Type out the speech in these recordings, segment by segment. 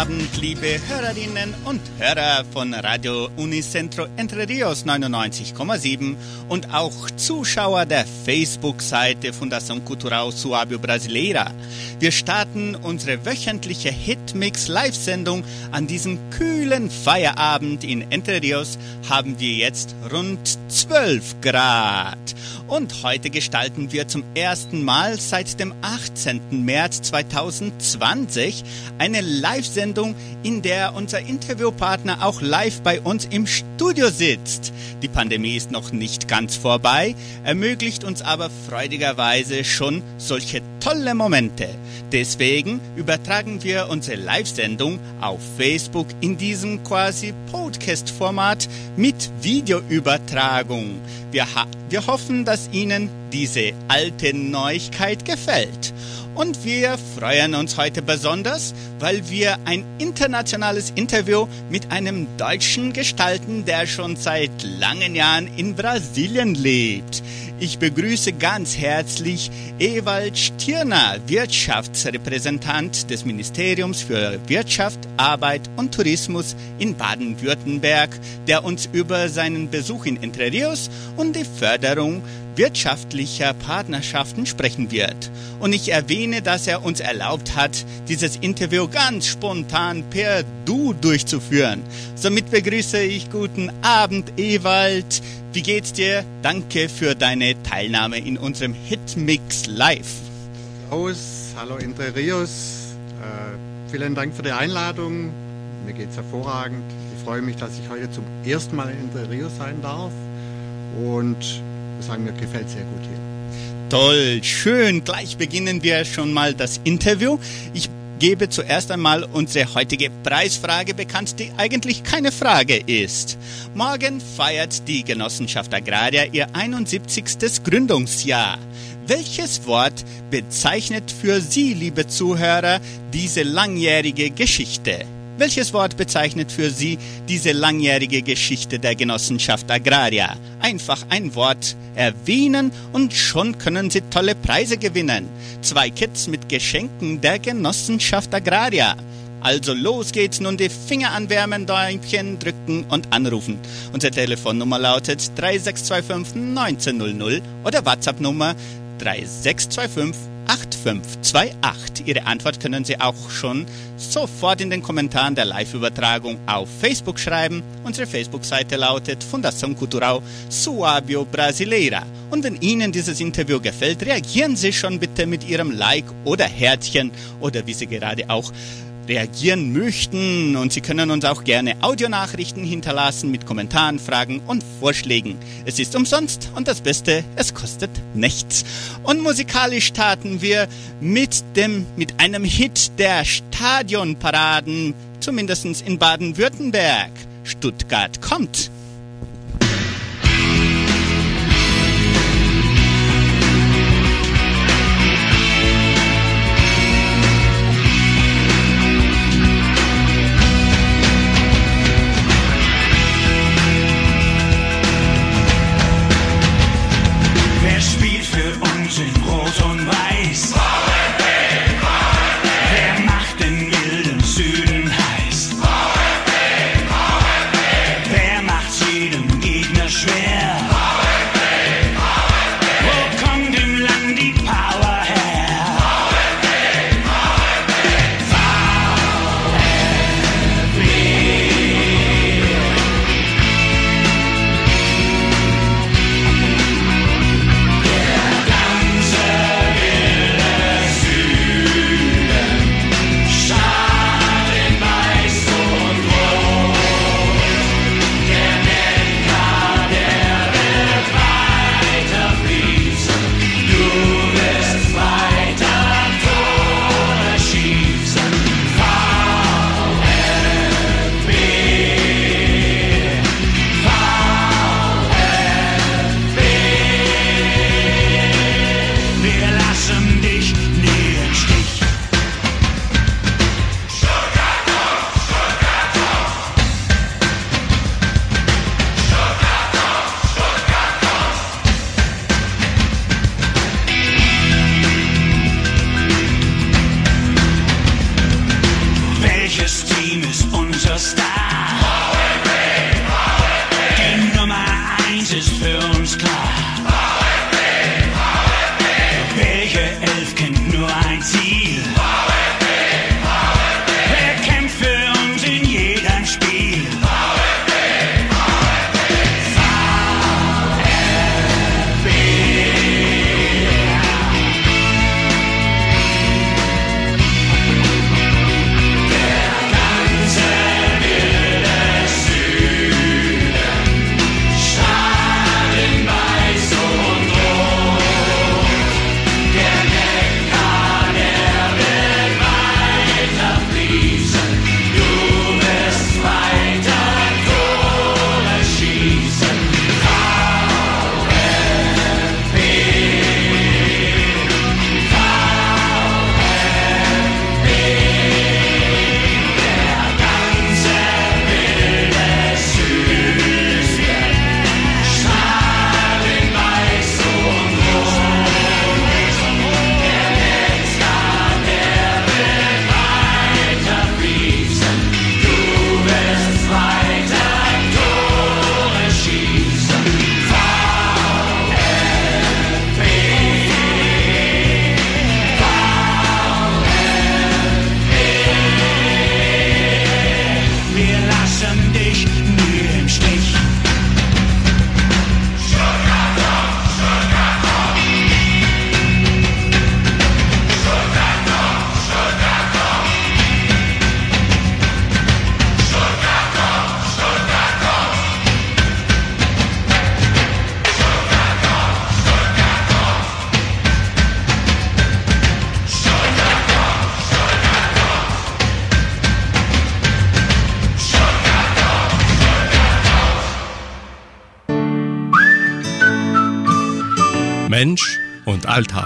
Abend, liebe Hörerinnen und Hörer von Radio Unicentro Entre Rios 99,7 und auch Zuschauer der Facebook-Seite Fundação Cultural Suábio Brasileira. Wir starten unsere wöchentliche Hitmix Live-Sendung an diesem kühlen Feierabend in Entre Rios haben wir jetzt rund 12 Grad. Und heute gestalten wir zum ersten Mal seit dem 18. März 2020 eine Live-Sendung, in der unser Interviewpartner auch live bei uns im Studio sitzt. Die Pandemie ist noch nicht ganz vorbei, ermöglicht uns aber freudigerweise schon solche tolle Momente. Deswegen übertragen wir unsere Live-Sendung auf Facebook in diesem quasi Podcast-Format mit Videoübertragung. Wir, wir hoffen, dass Ihnen diese alte Neuigkeit gefällt. Und wir freuen uns heute besonders, weil wir ein internationales Interview mit einem Deutschen gestalten, der schon seit langen Jahren in Brasilien lebt. Ich begrüße ganz herzlich Ewald Stirner, Wirtschaftsrepräsentant des Ministeriums für Wirtschaft, Arbeit und Tourismus in Baden-Württemberg, der uns über seinen Besuch in Entre Rios und die Förderung wirtschaftlicher Partnerschaften sprechen wird. Und ich erwähne, dass er uns erlaubt hat, dieses Interview ganz spontan per Du durchzuführen. Somit begrüße ich guten Abend, Ewald. Wie geht's dir? Danke für deine Teilnahme in unserem Hitmix Live. Aus, hallo Entre Rios. Äh, vielen Dank für die Einladung. Mir geht's hervorragend. Ich freue mich, dass ich heute zum ersten Mal in Entre Rios sein darf. Und muss sagen, mir gefällt sehr gut hier. Toll, schön. Gleich beginnen wir schon mal das Interview. Ich gebe zuerst einmal unsere heutige Preisfrage bekannt, die eigentlich keine Frage ist. Morgen feiert die Genossenschaft Agraria ihr 71. Gründungsjahr. Welches Wort bezeichnet für Sie, liebe Zuhörer, diese langjährige Geschichte? Welches Wort bezeichnet für Sie diese langjährige Geschichte der Genossenschaft Agraria? Einfach ein Wort erwähnen und schon können Sie tolle Preise gewinnen. Zwei Kits mit Geschenken der Genossenschaft Agraria. Also los geht's nun die Finger anwärmen, Däumchen drücken und anrufen. Unsere Telefonnummer lautet 3625 1900 oder WhatsApp-Nummer 3625 8528. Ihre Antwort können Sie auch schon sofort in den Kommentaren der Live-Übertragung auf Facebook schreiben. Unsere Facebook-Seite lautet Fundação Cultural Suábio Brasileira. Und wenn Ihnen dieses Interview gefällt, reagieren Sie schon bitte mit Ihrem Like oder Herzchen oder wie Sie gerade auch reagieren möchten. Und Sie können uns auch gerne Audionachrichten hinterlassen mit Kommentaren, Fragen und Vorschlägen. Es ist umsonst und das Beste, es kostet nichts. Und musikalisch starten wir mit dem, mit einem Hit der Stadionparaden, zumindest in Baden-Württemberg. Stuttgart kommt.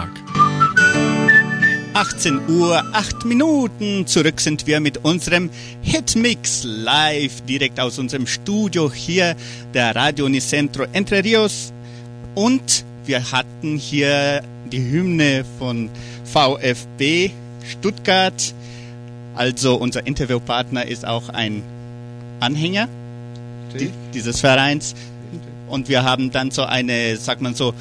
Alltag. 18 Uhr, 8 Minuten. Zurück sind wir mit unserem Hitmix live direkt aus unserem Studio hier, der Radio Unicentro Entre Rios. Und wir hatten hier die Hymne von VfB Stuttgart. Also unser Interviewpartner ist auch ein Anhänger di- dieses Vereins. Und wir haben dann so eine, sagt man so,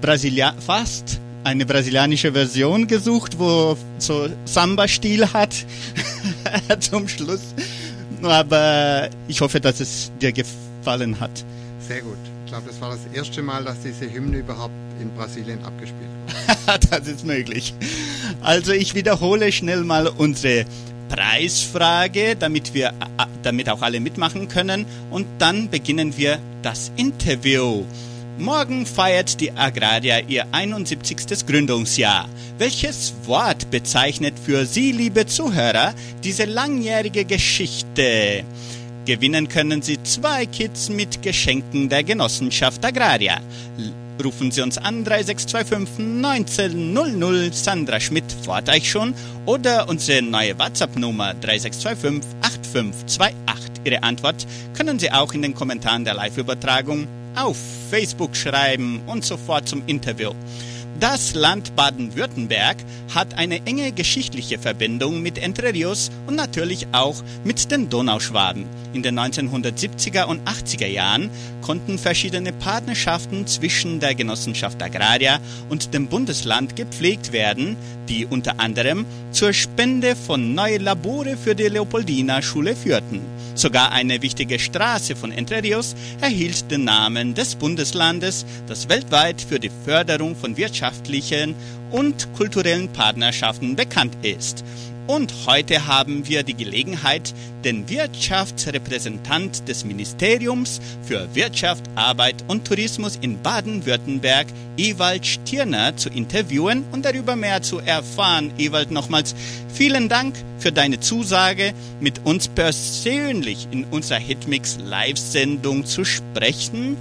Brasilia fast eine brasilianische Version gesucht, wo so Samba-Stil hat zum Schluss. Aber ich hoffe, dass es dir gefallen hat. Sehr gut. Ich glaube, das war das erste Mal, dass diese Hymne überhaupt in Brasilien abgespielt wurde. das ist möglich. Also ich wiederhole schnell mal unsere Preisfrage, damit wir, äh, damit auch alle mitmachen können. Und dann beginnen wir das Interview. Morgen feiert die Agraria ihr 71. Gründungsjahr. Welches Wort bezeichnet für Sie, liebe Zuhörer, diese langjährige Geschichte? Gewinnen können Sie zwei Kits mit Geschenken der Genossenschaft Agraria. Rufen Sie uns an 3625 1900 Sandra Schmidt freut euch schon oder unsere neue WhatsApp-Nummer 3625 8528. Ihre Antwort können Sie auch in den Kommentaren der Live-Übertragung auf Facebook schreiben und sofort zum Interview. Das Land Baden-Württemberg hat eine enge geschichtliche Verbindung mit Entre Rios und natürlich auch mit den Donauschwaben. In den 1970er und 80er Jahren konnten verschiedene Partnerschaften zwischen der Genossenschaft Agraria und dem Bundesland gepflegt werden, die unter anderem zur Spende von neue Labore für die Leopoldina Schule führten. Sogar eine wichtige Straße von Entre Rios erhielt den Namen des Bundeslandes, das weltweit für die Förderung von wirtschaftlichen und kulturellen Partnerschaften bekannt ist. Und heute haben wir die Gelegenheit, den Wirtschaftsrepräsentant des Ministeriums für Wirtschaft, Arbeit und Tourismus in Baden-Württemberg, Ewald Stirner, zu interviewen und darüber mehr zu erfahren. Ewald, nochmals vielen Dank für deine Zusage, mit uns persönlich in unserer Hitmix Live-Sendung zu sprechen.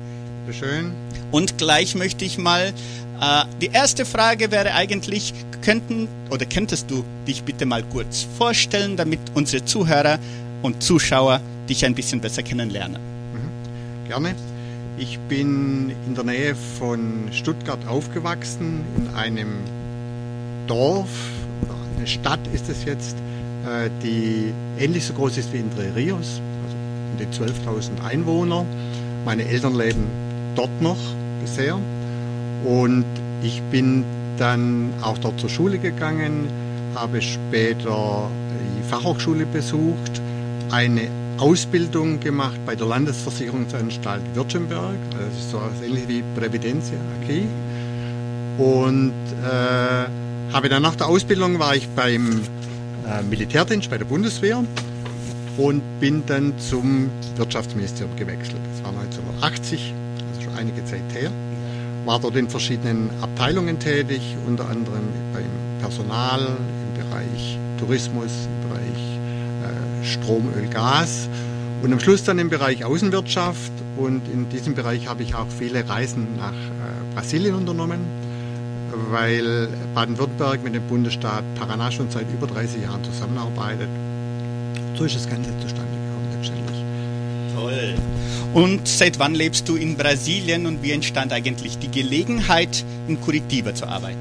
Bitte schön. Und gleich möchte ich mal, äh, die erste Frage wäre eigentlich, könnten oder könntest du dich bitte mal kurz vorstellen, damit unsere Zuhörer und Zuschauer dich ein bisschen besser kennenlernen? Gerne. Ich bin in der Nähe von Stuttgart aufgewachsen, in einem Dorf oder eine Stadt ist es jetzt, äh, die ähnlich so groß ist wie Entre Rios, also um die 12.000 Einwohner. Meine Eltern leben dort noch bisher. Und ich bin dann auch dort zur Schule gegangen, habe später die Fachhochschule besucht, eine Ausbildung gemacht bei der Landesversicherungsanstalt Württemberg, also so ähnlich wie Prävidentia AG. Und äh, habe dann nach der Ausbildung war ich beim äh, Militärdienst bei der Bundeswehr und bin dann zum Wirtschaftsministerium gewechselt. Das war 1980, also schon einige Zeit her. War dort in verschiedenen Abteilungen tätig, unter anderem beim Personal, im Bereich Tourismus, im Bereich äh, Strom, Öl, Gas und am Schluss dann im Bereich Außenwirtschaft. Und in diesem Bereich habe ich auch viele Reisen nach äh, Brasilien unternommen weil Baden-Württemberg mit dem Bundesstaat Paraná schon seit über 30 Jahren zusammenarbeitet. So ist das Ganze zustande gekommen letztendlich. Toll. Und seit wann lebst du in Brasilien und wie entstand eigentlich die Gelegenheit, in Curitiba zu arbeiten?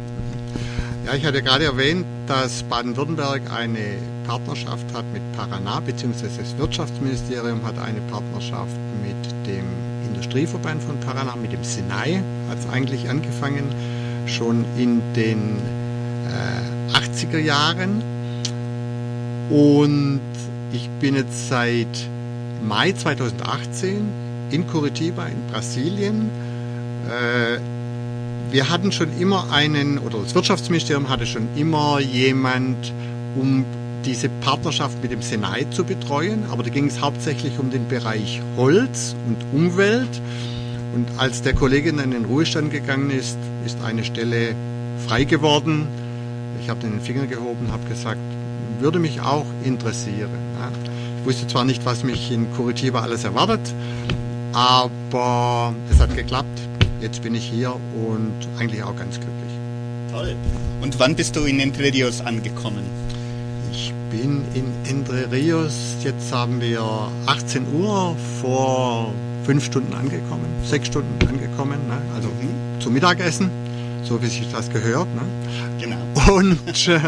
Ja, ich hatte gerade erwähnt, dass Baden-Württemberg eine Partnerschaft hat mit Paraná, beziehungsweise das Wirtschaftsministerium hat eine Partnerschaft mit dem Industrieverband von Paraná, mit dem Sinai, hat es eigentlich angefangen schon in den äh, 80er Jahren. Und ich bin jetzt seit Mai 2018 in Curitiba in Brasilien. Äh, wir hatten schon immer einen, oder das Wirtschaftsministerium hatte schon immer jemand, um diese Partnerschaft mit dem Senai zu betreuen, aber da ging es hauptsächlich um den Bereich Holz und Umwelt. Und als der Kollege dann in den Ruhestand gegangen ist, ist eine Stelle frei geworden. Ich habe den Finger gehoben, habe gesagt, würde mich auch interessieren. Ich wusste zwar nicht, was mich in Curitiba alles erwartet, aber es hat geklappt. Jetzt bin ich hier und eigentlich auch ganz glücklich. Toll. Und wann bist du in Entre Rios angekommen? Ich bin in Entre Rios, jetzt haben wir 18 Uhr vor fünf Stunden angekommen, sechs Stunden angekommen, ne? also mhm. zum Mittagessen, so wie sich das gehört. Ne? Genau. Und äh,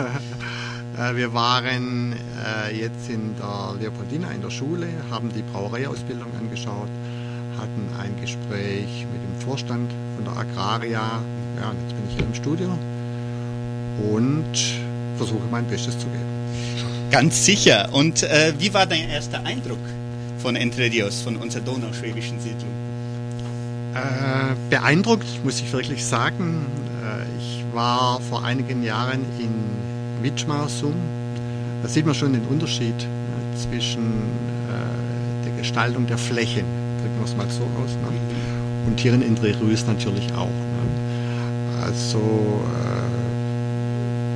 wir waren äh, jetzt in der Leopoldina in der Schule, haben die Brauereiausbildung angeschaut, hatten ein Gespräch mit dem Vorstand von der Agraria. Ja, jetzt bin ich hier im Studio und versuche mein Bestes zu geben. Ganz sicher. Und äh, wie war dein erster Eindruck von Entre Rios, von unserer donauschwäbischen Siedlung? Äh, beeindruckt, muss ich wirklich sagen. Äh, ich war vor einigen Jahren in Witschmarsum. Da sieht man schon den Unterschied äh, zwischen äh, der Gestaltung der Flächen, drücken wir es mal so aus, ne? und hier in Entre Rios natürlich auch. Ne? Also äh,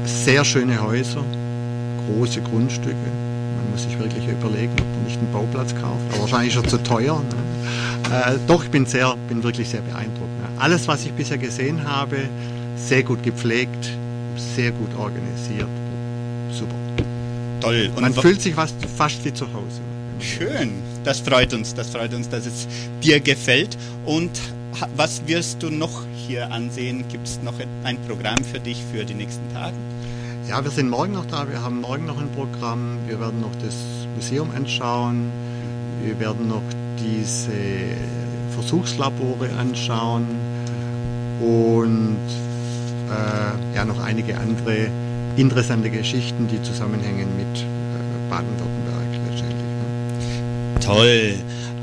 sehr schöne Häuser, große Grundstücke, muss sich wirklich überlegen, ob man nicht einen Bauplatz kauft. Aber wahrscheinlich er zu teuer. Ne? Äh, doch, ich bin, sehr, bin wirklich sehr beeindruckt. Ne? Alles, was ich bisher gesehen habe, sehr gut gepflegt, sehr gut organisiert. Super. Toll. Und man fühlt sich fast, fast wie zu Hause. Schön. Das freut uns. Das freut uns, dass es dir gefällt. Und was wirst du noch hier ansehen? Gibt es noch ein Programm für dich für die nächsten Tage? Ja, wir sind morgen noch da. Wir haben morgen noch ein Programm. Wir werden noch das Museum anschauen. Wir werden noch diese Versuchslabore anschauen und äh, ja noch einige andere interessante Geschichten, die zusammenhängen mit äh, Baden-Württemberg letztendlich. Ne? Toll.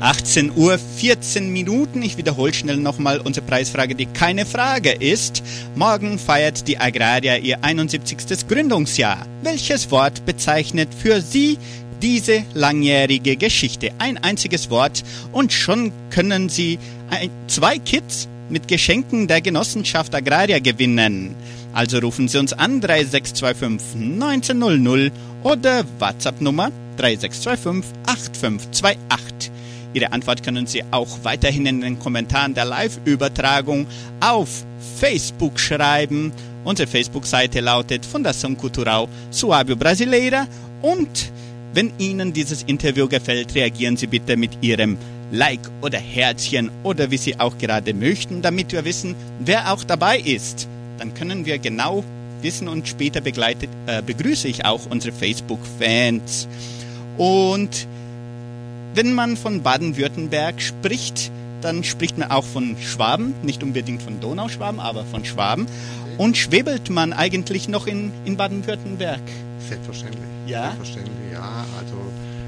18 Uhr 14 Minuten. Ich wiederhole schnell nochmal unsere Preisfrage, die keine Frage ist. Morgen feiert die Agraria ihr 71. Gründungsjahr. Welches Wort bezeichnet für Sie diese langjährige Geschichte? Ein einziges Wort und schon können Sie ein, zwei Kits mit Geschenken der Genossenschaft Agraria gewinnen. Also rufen Sie uns an 3625 1900 oder WhatsApp Nummer 3625 8528. Ihre Antwort können Sie auch weiterhin in den Kommentaren der Live-Übertragung auf Facebook schreiben. Unsere Facebook-Seite lautet Fundação Cultural Suábio Brasileira und wenn Ihnen dieses Interview gefällt, reagieren Sie bitte mit Ihrem Like oder Herzchen oder wie Sie auch gerade möchten, damit wir wissen, wer auch dabei ist. Dann können wir genau wissen und später begleitet, äh, begrüße ich auch unsere Facebook-Fans. Und wenn man von Baden-Württemberg spricht, dann spricht man auch von Schwaben, nicht unbedingt von Donauschwaben, aber von Schwaben. Und schwebelt man eigentlich noch in, in Baden-Württemberg? Selbstverständlich. Ja? Selbstverständlich, ja. Also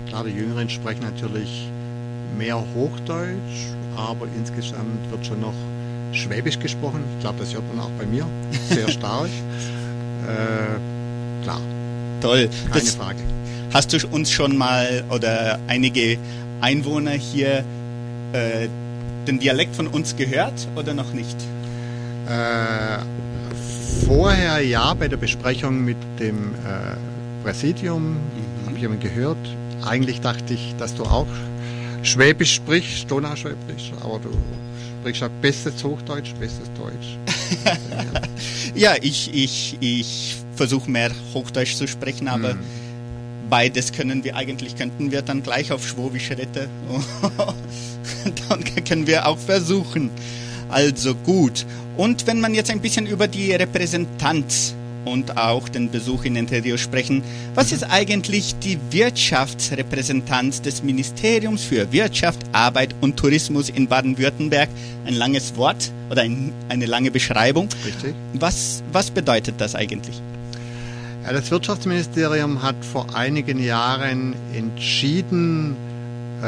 klar, die Jüngeren sprechen natürlich mehr Hochdeutsch, aber insgesamt wird schon noch Schwäbisch gesprochen. Ich glaube, das hört man auch bei mir sehr stark. äh, klar, Toll. keine Das, Frage. hast du uns schon mal oder einige Einwohner hier äh, den Dialekt von uns gehört oder noch nicht? Äh, vorher ja, bei der Besprechung mit dem äh, Präsidium habe ich jemand gehört. Eigentlich dachte ich, dass du auch Schwäbisch sprichst, Donauschwäbisch, aber du sprichst ja bestes Hochdeutsch, bestes Deutsch. Ja, ich, ich, ich versuche mehr Hochdeutsch zu sprechen, aber beides können wir eigentlich, könnten wir dann gleich auf Schwobisch retten. dann können wir auch versuchen. Also gut. Und wenn man jetzt ein bisschen über die Repräsentanz und auch den Besuch in Entre sprechen, was ist eigentlich die Wirtschaftsrepräsentanz des Ministeriums für Wirtschaft, Arbeit und Tourismus in Baden-Württemberg? Ein langes Wort oder ein, eine lange Beschreibung. Richtig? Was, was bedeutet das eigentlich? Ja, das Wirtschaftsministerium hat vor einigen Jahren entschieden, äh,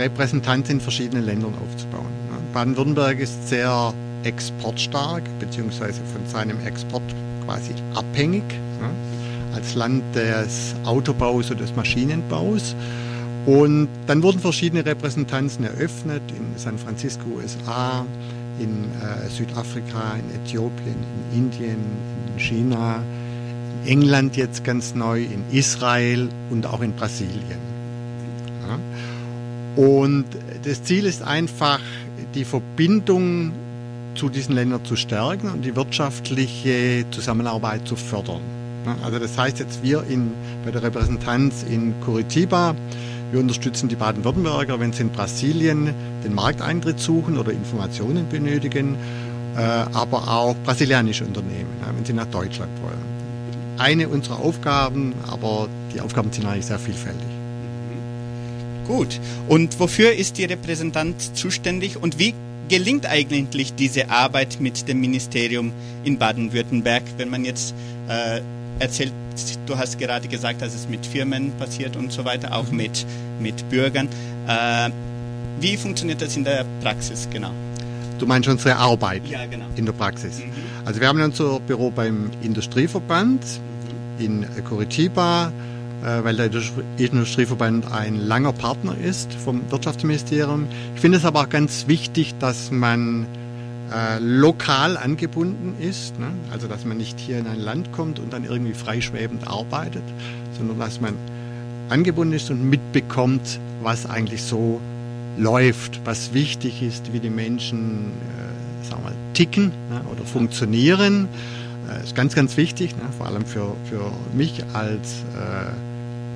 Repräsentanten in verschiedenen Ländern aufzubauen. Baden-Württemberg ist sehr exportstark, beziehungsweise von seinem Export quasi abhängig, ne, als Land des Autobaus und des Maschinenbaus. Und dann wurden verschiedene Repräsentanzen eröffnet in San Francisco, USA, in äh, Südafrika, in Äthiopien, in Indien, in China, in England jetzt ganz neu, in Israel und auch in Brasilien. Ja. Und das Ziel ist einfach, die Verbindung zu diesen Ländern zu stärken und die wirtschaftliche Zusammenarbeit zu fördern. Also das heißt jetzt wir in, bei der Repräsentanz in Curitiba, wir unterstützen die Baden-Württemberger, wenn sie in Brasilien den Markteintritt suchen oder Informationen benötigen, äh, aber auch brasilianische Unternehmen, wenn sie nach Deutschland wollen. Eine unserer Aufgaben, aber die Aufgaben sind eigentlich sehr vielfältig. Gut. Und wofür ist die Repräsentant zuständig und wie gelingt eigentlich diese Arbeit mit dem Ministerium in Baden-Württemberg, wenn man jetzt äh, erzählt, du hast gerade gesagt, dass es mit Firmen passiert und so weiter, auch mit, mit Bürgern. Äh, wie funktioniert das in der Praxis genau? Du meinst unsere Arbeit Ja, genau. in der Praxis. Mhm. Also wir haben unser Büro beim Industrieverband in Curitiba, weil der Industrieverband ein langer Partner ist vom Wirtschaftsministerium. Ich finde es aber auch ganz wichtig, dass man äh, lokal angebunden ist, ne? also dass man nicht hier in ein Land kommt und dann irgendwie freischwebend arbeitet, sondern dass man angebunden ist und mitbekommt, was eigentlich so läuft, was wichtig ist, wie die Menschen äh, sagen wir mal, ticken ne, oder funktionieren. Äh, ist ganz, ganz wichtig, ne, vor allem für, für mich als äh,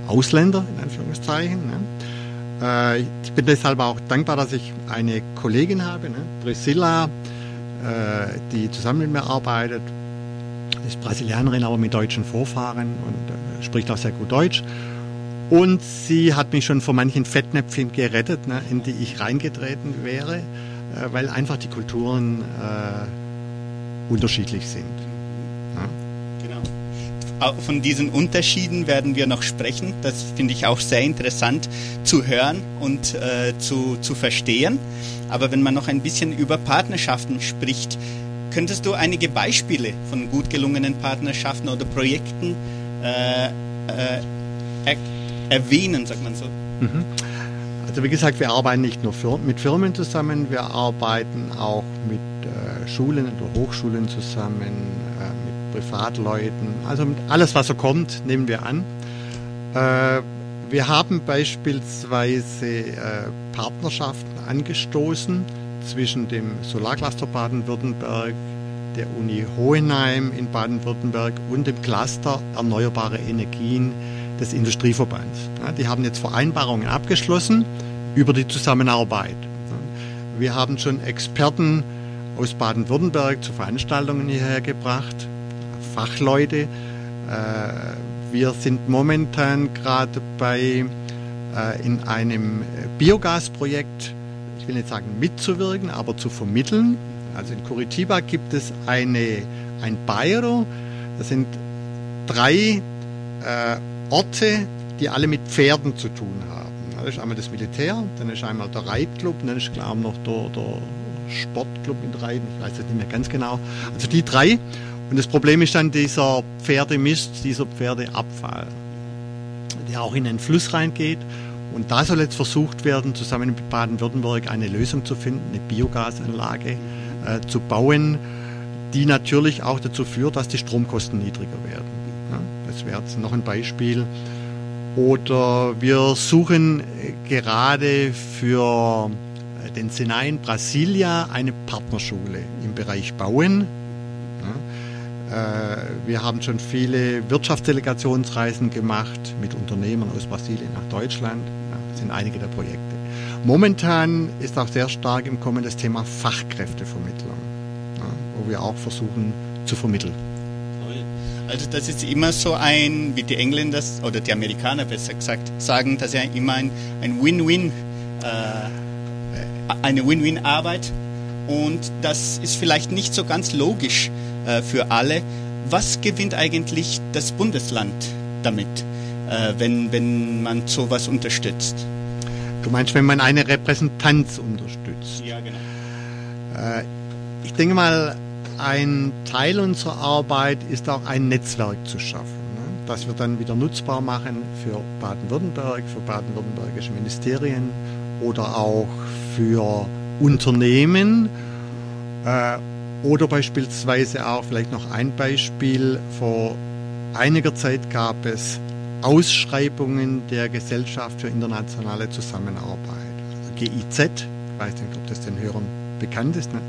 Ausländer, in Anführungszeichen. Ne. Äh, ich bin deshalb auch dankbar, dass ich eine Kollegin habe, ne, Priscilla, äh, die zusammen mit mir arbeitet. Ist Brasilianerin, aber mit deutschen Vorfahren und äh, spricht auch sehr gut Deutsch. Und sie hat mich schon vor manchen Fettnäpfchen gerettet, ne, in die ich reingetreten wäre, äh, weil einfach die Kulturen äh, unterschiedlich sind. Ja. Genau. Von diesen Unterschieden werden wir noch sprechen. Das finde ich auch sehr interessant zu hören und äh, zu, zu verstehen. Aber wenn man noch ein bisschen über Partnerschaften spricht, könntest du einige Beispiele von gut gelungenen Partnerschaften oder Projekten äh, äh, er erwähnen, sagt man so? Mhm. Also wie gesagt, wir arbeiten nicht nur für, mit Firmen zusammen, wir arbeiten auch mit äh, Schulen oder Hochschulen zusammen, äh, Privatleuten, also alles, was so kommt, nehmen wir an. Äh, wir haben beispielsweise äh, Partnerschaften angestoßen zwischen dem Solarcluster Baden-Württemberg, der Uni Hohenheim in Baden-Württemberg und dem Cluster Erneuerbare Energien des Industrieverbands. Die haben jetzt Vereinbarungen abgeschlossen über die Zusammenarbeit. Wir haben schon Experten aus Baden-Württemberg zu Veranstaltungen hierher gebracht, Fachleute. Äh, Wir sind momentan gerade bei äh, in einem Biogasprojekt. Ich will nicht sagen mitzuwirken, aber zu vermitteln. Also in Curitiba gibt es eine, ein Bairro, das sind drei äh, Orte, die alle mit Pferden zu tun haben. Das ist einmal das Militär, dann ist einmal der Reitclub, dann ist klar noch der, der Sportclub mit Reiten, ich weiß das nicht mehr ganz genau. Also die drei. Und das Problem ist dann dieser Pferdemist, dieser Pferdeabfall, der auch in den Fluss reingeht. Und da soll jetzt versucht werden, zusammen mit Baden-Württemberg eine Lösung zu finden, eine Biogasanlage äh, zu bauen, die natürlich auch dazu führt, dass die Stromkosten niedriger werden. Ja, das wäre jetzt noch ein Beispiel. Oder wir suchen gerade für den Senai in Brasilia eine Partnerschule im Bereich Bauen. Ja, äh, wir haben schon viele Wirtschaftsdelegationsreisen gemacht mit Unternehmern aus Brasilien nach Deutschland. Das sind einige der Projekte. Momentan ist auch sehr stark im Kommen das Thema Fachkräftevermittlung, wo wir auch versuchen zu vermitteln. Also das ist immer so ein, wie die Engländer oder die Amerikaner besser gesagt sagen, dass ja immer ein Win-Win, äh, eine Win-Win-Arbeit und das ist vielleicht nicht so ganz logisch äh, für alle. Was gewinnt eigentlich das Bundesland damit, äh, wenn, wenn man sowas unterstützt? Du meinst, wenn man eine Repräsentanz unterstützt? Ja, genau. Äh, ich denke mal, ein Teil unserer Arbeit ist auch ein Netzwerk zu schaffen, ne? das wir dann wieder nutzbar machen für Baden-Württemberg, für baden-württembergische Ministerien oder auch für Unternehmen äh, oder beispielsweise auch vielleicht noch ein Beispiel vor einiger Zeit gab es Ausschreibungen der Gesellschaft für internationale Zusammenarbeit, also GIZ, ich weiß nicht, ob das den Hörern bekannt ist, ne?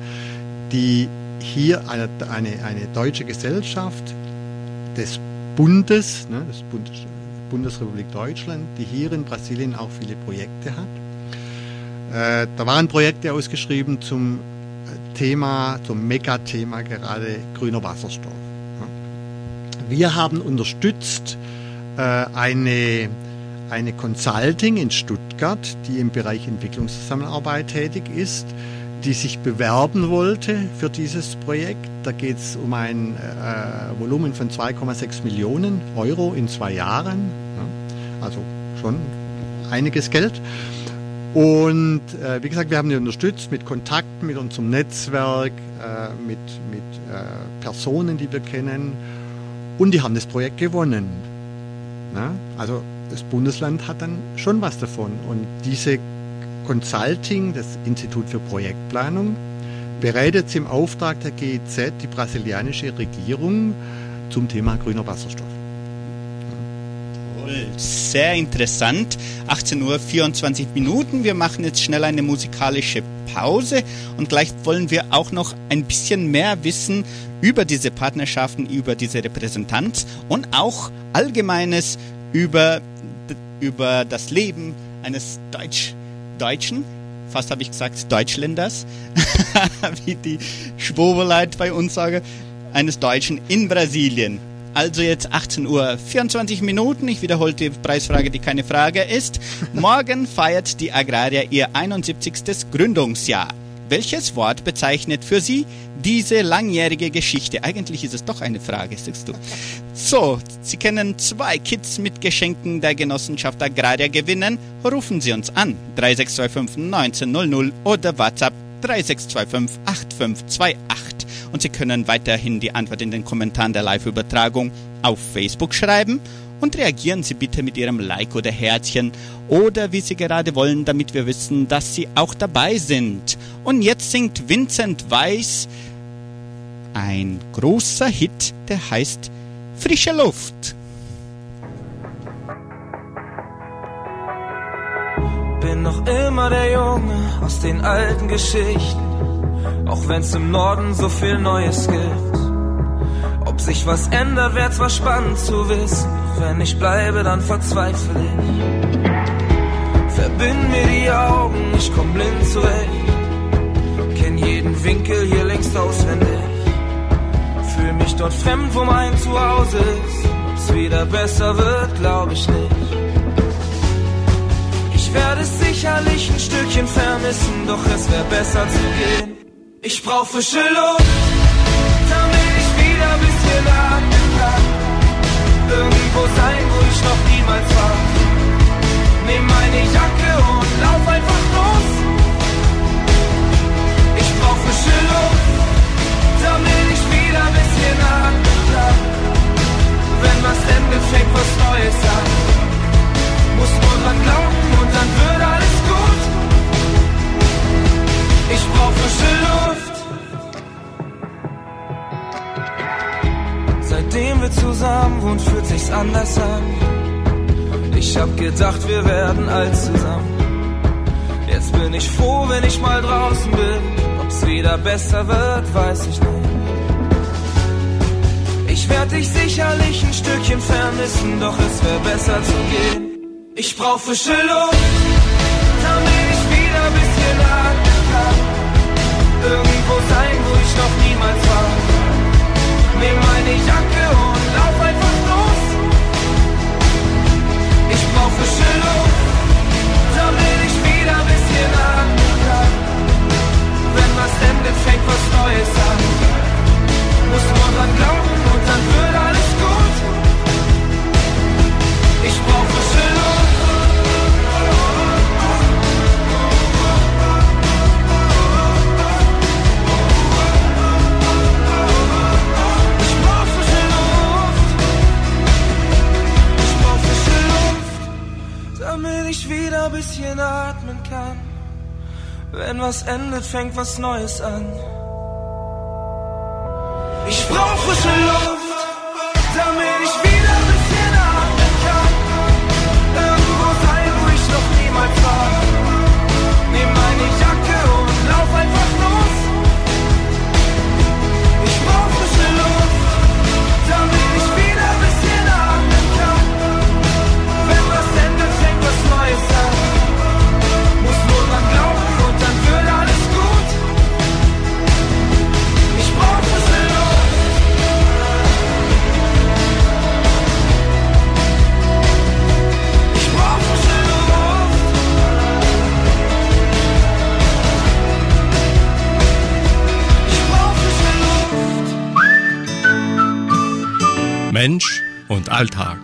die hier eine, eine, eine deutsche Gesellschaft des Bundes, ne, des Bundes, Bundesrepublik Deutschland, die hier in Brasilien auch viele Projekte hat. Äh, da waren Projekte ausgeschrieben zum äh, Thema, zum Megathema gerade grüner Wasserstoff. Wir haben unterstützt äh, eine, eine Consulting in Stuttgart, die im Bereich Entwicklungszusammenarbeit tätig ist, die sich bewerben wollte für dieses Projekt. Da geht es um ein äh, Volumen von 2,6 Millionen Euro in zwei Jahren. Ja, also schon einiges Geld. Und äh, wie gesagt, wir haben die unterstützt mit Kontakten, mit unserem Netzwerk, äh, mit, mit äh, Personen, die wir kennen. Und die haben das Projekt gewonnen. Ja, also das Bundesland hat dann schon was davon. Und diese Consulting, das Institut für Projektplanung, berät jetzt im Auftrag der GIZ die brasilianische Regierung zum Thema grüner Wasserstoff. Sehr interessant. 18 Uhr 24 Minuten. Wir machen jetzt schnell eine musikalische Pause und gleich wollen wir auch noch ein bisschen mehr wissen über diese Partnerschaften, über diese Repräsentanz und auch Allgemeines über, über das Leben eines Deutsch Deutschen, fast habe ich gesagt Deutschländers, wie die Schwobeleit bei uns sagen, eines Deutschen in Brasilien. Also jetzt 18 Uhr 24 Minuten. Ich wiederhole die Preisfrage, die keine Frage ist. Morgen feiert die Agraria ihr 71. Gründungsjahr. Welches Wort bezeichnet für Sie diese langjährige Geschichte? Eigentlich ist es doch eine Frage, sagst du. So, Sie können zwei Kits mit Geschenken der Genossenschaft Agraria gewinnen. Rufen Sie uns an 3625 1900 oder WhatsApp 3625 8528. Und Sie können weiterhin die Antwort in den Kommentaren der Live-Übertragung auf Facebook schreiben und reagieren Sie bitte mit Ihrem Like oder Herzchen oder wie Sie gerade wollen, damit wir wissen, dass Sie auch dabei sind. Und jetzt singt Vincent Weiss ein großer Hit, der heißt Frische Luft. Bin noch immer der Junge aus den alten Geschichten, auch wenn's im Norden so viel Neues gibt. Ob sich was ändert, wär zwar spannend zu wissen. Wenn ich bleibe, dann verzweifle ich. Verbind mir die Augen, ich komm blind zurecht. Kenn jeden Winkel hier längst auswendig. Fühl mich dort fremd, wo mein Zuhause ist. Ob's wieder besser wird, glaub ich nicht. Ich werde es sicherlich ein Stückchen vermissen, doch es wäre besser zu gehen. Ich brauch frische Luft, damit ich wieder ein bisschen atmen kann. Irgendwo sein, wo ich noch niemals war. Nimm meine Jacke und lauf einfach los. Ich brauch frische Luft, damit ich wieder ein bisschen atmen kann. Wenn was endet, fängt was Neues an. Anders an. Ich hab gedacht, wir werden alt zusammen. Jetzt bin ich froh, wenn ich mal draußen bin. Ob's wieder besser wird, weiß ich nicht. Ich werd dich sicherlich ein Stückchen vermissen, doch es wäre besser zu gehen. Ich brauch frische Luft, damit ich wieder ein bisschen atmen kann. Irgendwo sein, wo ich noch niemals war. Nimm meine Jacke und Wenn was endet, fängt was Neues an. Muss nur dran glauben und dann wird alles gut. Ich brauch frische Luft. Ich brauch frische Luft. Ich brauch frische Luft, damit ich wieder ein bisschen atmen kann. Wenn was endet, fängt was Neues an. Ich brauch frische Luft, Mensch und Alltag.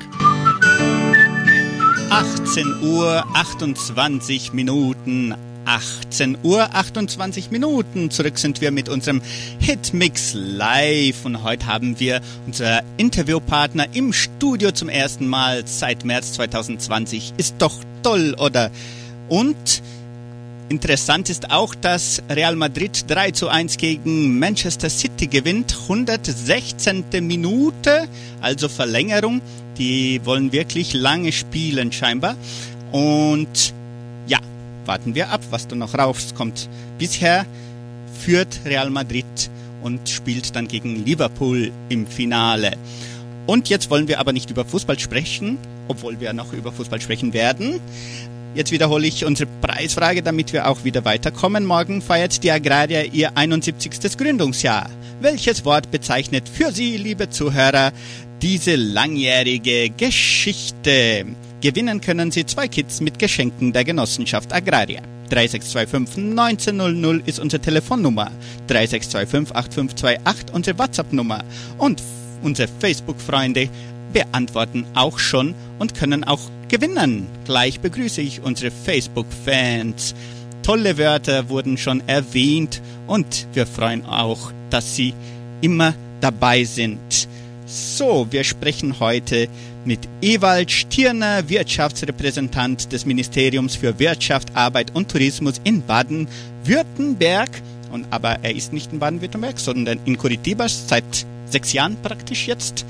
18 Uhr 28 Minuten. 18 Uhr 28 Minuten. Zurück sind wir mit unserem Hitmix Live und heute haben wir unser Interviewpartner im Studio zum ersten Mal seit März 2020. Ist doch toll, oder? Und Interessant ist auch, dass Real Madrid 3 zu 1 gegen Manchester City gewinnt. 116. Minute, also Verlängerung. Die wollen wirklich lange spielen scheinbar. Und ja, warten wir ab, was da noch rauskommt. Bisher führt Real Madrid und spielt dann gegen Liverpool im Finale. Und jetzt wollen wir aber nicht über Fußball sprechen, obwohl wir noch über Fußball sprechen werden. Jetzt wiederhole ich unsere Preisfrage, damit wir auch wieder weiterkommen. Morgen feiert die Agraria ihr 71. Gründungsjahr. Welches Wort bezeichnet für Sie, liebe Zuhörer, diese langjährige Geschichte? Gewinnen können Sie zwei Kits mit Geschenken der Genossenschaft Agraria. 3625 1900 ist unsere Telefonnummer. 3625 8528 unsere WhatsApp-Nummer. Und unsere Facebook-Freunde beantworten auch schon und können auch gewinnen. Gleich begrüße ich unsere Facebook-Fans. Tolle Wörter wurden schon erwähnt und wir freuen auch, dass Sie immer dabei sind. So, wir sprechen heute mit Ewald Stirner, Wirtschaftsrepräsentant des Ministeriums für Wirtschaft, Arbeit und Tourismus in Baden-Württemberg. Und aber er ist nicht in Baden-Württemberg, sondern in Curitiba seit sechs Jahren praktisch jetzt.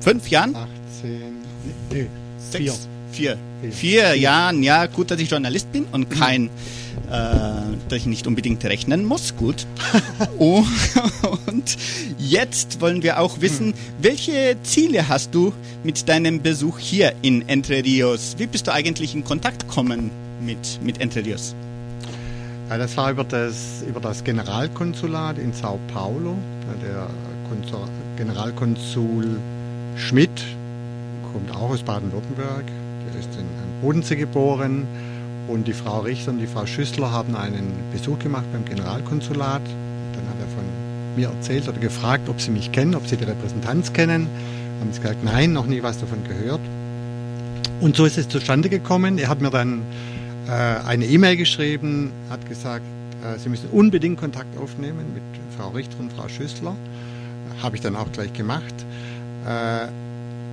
Fünf Jahren? 18, nee, Sechs? vier. Vier. Vier. Jahren, ja, gut, dass ich Journalist bin und kein, äh, dass ich nicht unbedingt rechnen muss, gut. oh, und jetzt wollen wir auch wissen, welche Ziele hast du mit deinem Besuch hier in Entre Rios? Wie bist du eigentlich in Kontakt gekommen mit, mit Entre Rios? Ja, das war über das, über das Generalkonsulat in Sao Paulo. Der Konsul, Generalkonsul Schmidt kommt auch aus Baden-Württemberg. Der ist in Bodensee geboren Und die Frau Richter und die Frau Schüssler haben einen Besuch gemacht beim Generalkonsulat. Dann hat er von mir erzählt oder gefragt, ob sie mich kennen, ob sie die Repräsentanz kennen. Haben sie gesagt, nein, noch nie was davon gehört. Und so ist es zustande gekommen. Er hat mir dann äh, eine E-Mail geschrieben, hat gesagt, äh, Sie müssen unbedingt Kontakt aufnehmen mit Frau Richter und Frau Schüssler. Habe ich dann auch gleich gemacht. Äh,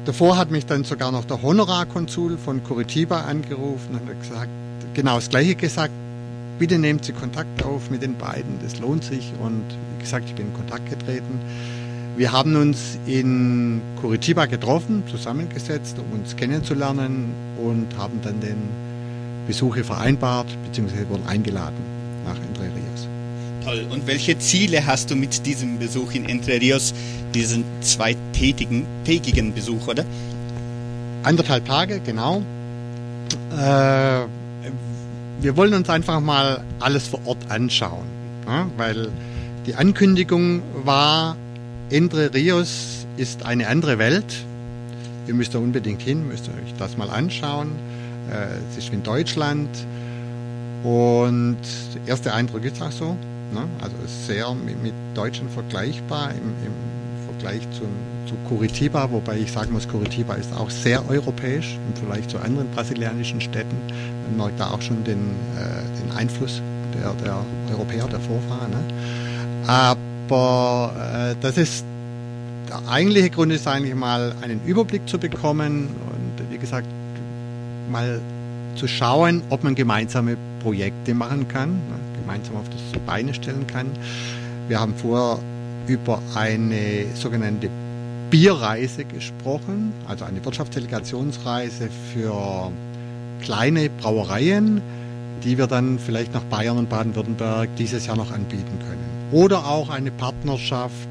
davor hat mich dann sogar noch der Honorarkonsul von Curitiba angerufen und hat gesagt, genau das Gleiche gesagt. Bitte nehmt Sie Kontakt auf mit den beiden, das lohnt sich. Und wie gesagt, ich bin in Kontakt getreten. Wir haben uns in Curitiba getroffen, zusammengesetzt, um uns kennenzulernen und haben dann den Besuche vereinbart bzw. wurden eingeladen. Toll. Und welche Ziele hast du mit diesem Besuch in Entre Rios, diesen zweitägigen tägigen Besuch, oder? Anderthalb Tage, genau. Äh, wir wollen uns einfach mal alles vor Ort anschauen, ja, weil die Ankündigung war, Entre Rios ist eine andere Welt. Ihr müsst da unbedingt hin, müsst euch das mal anschauen. Äh, es ist wie in Deutschland. Und der erste Eindruck ist auch so. Ne? Also sehr mit, mit Deutschen vergleichbar im, im Vergleich zum, zu Curitiba, wobei ich sagen muss, Curitiba ist auch sehr europäisch im Vergleich zu anderen brasilianischen Städten. Man merkt da auch schon den, äh, den Einfluss der, der Europäer, der Vorfahren. Ne? Aber äh, das ist der eigentliche Grund ist eigentlich mal einen Überblick zu bekommen und wie gesagt mal zu schauen, ob man gemeinsame Projekte machen kann, ne, gemeinsam auf das Beine stellen kann. Wir haben vorher über eine sogenannte Bierreise gesprochen, also eine Wirtschaftsdelegationsreise für kleine Brauereien, die wir dann vielleicht nach Bayern und Baden-Württemberg dieses Jahr noch anbieten können. Oder auch eine Partnerschaft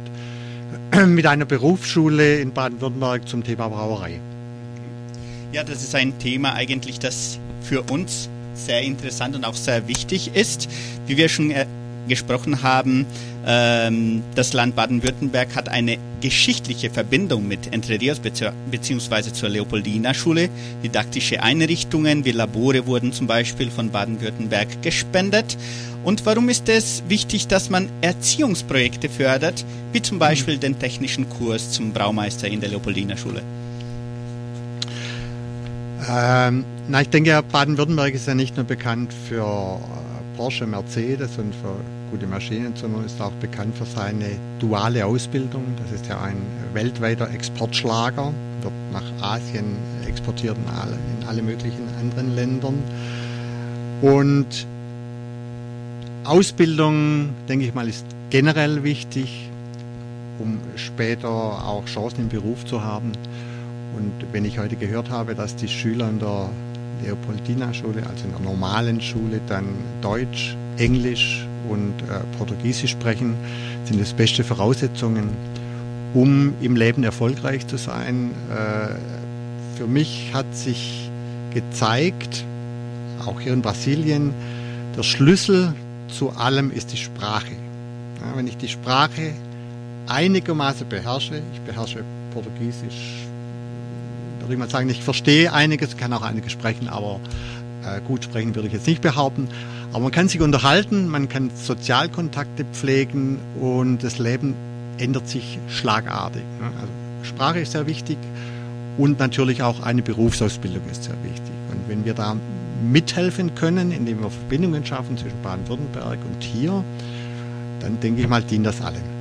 mit einer Berufsschule in Baden-Württemberg zum Thema Brauerei. Ja, das ist ein Thema eigentlich, das für uns sehr interessant und auch sehr wichtig ist. Wie wir schon äh, gesprochen haben, ähm, das Land Baden-Württemberg hat eine geschichtliche Verbindung mit Entre Rios bzw. zur Leopoldina-Schule. Didaktische Einrichtungen wie Labore wurden zum Beispiel von Baden-Württemberg gespendet. Und warum ist es wichtig, dass man Erziehungsprojekte fördert, wie zum Beispiel den technischen Kurs zum Braumeister in der Leopoldina-Schule? Ähm, na, ich denke, Baden-Württemberg ist ja nicht nur bekannt für äh, Porsche, Mercedes und für gute Maschinen, sondern ist auch bekannt für seine duale Ausbildung. Das ist ja ein weltweiter Exportschlager, wird nach Asien exportiert in alle, in alle möglichen anderen Ländern. Und Ausbildung, denke ich mal, ist generell wichtig, um später auch Chancen im Beruf zu haben. Und wenn ich heute gehört habe, dass die Schüler in der Leopoldina-Schule, also in der normalen Schule, dann Deutsch, Englisch und äh, Portugiesisch sprechen, sind das beste Voraussetzungen, um im Leben erfolgreich zu sein. Äh, für mich hat sich gezeigt, auch hier in Brasilien, der Schlüssel zu allem ist die Sprache. Ja, wenn ich die Sprache einigermaßen beherrsche, ich beherrsche Portugiesisch, würde ich mal sagen, ich verstehe einiges, kann auch einiges sprechen, aber äh, gut sprechen würde ich jetzt nicht behaupten. Aber man kann sich unterhalten, man kann Sozialkontakte pflegen und das Leben ändert sich schlagartig. Ne? Also Sprache ist sehr wichtig und natürlich auch eine Berufsausbildung ist sehr wichtig. Und wenn wir da mithelfen können, indem wir Verbindungen schaffen zwischen Baden-Württemberg und hier, dann denke ich mal, dient das allen.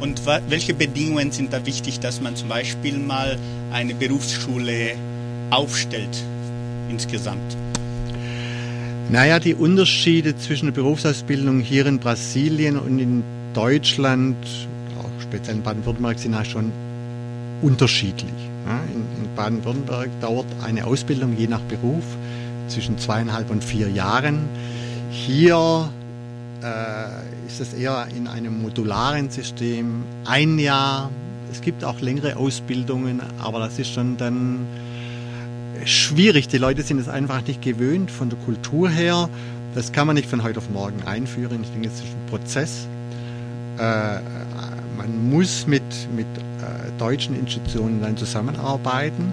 Und welche Bedingungen sind da wichtig, dass man zum Beispiel mal eine Berufsschule aufstellt insgesamt? Naja, die Unterschiede zwischen der Berufsausbildung hier in Brasilien und in Deutschland, auch speziell in Baden-Württemberg, sind ja schon unterschiedlich. In Baden-Württemberg dauert eine Ausbildung je nach Beruf zwischen zweieinhalb und vier Jahren. Hier äh, ist es eher in einem modularen System ein Jahr. Es gibt auch längere Ausbildungen, aber das ist schon dann schwierig. Die Leute sind es einfach nicht gewöhnt von der Kultur her. Das kann man nicht von heute auf morgen einführen. Ich denke, es ist ein Prozess. Äh, man muss mit, mit äh, deutschen Institutionen dann zusammenarbeiten.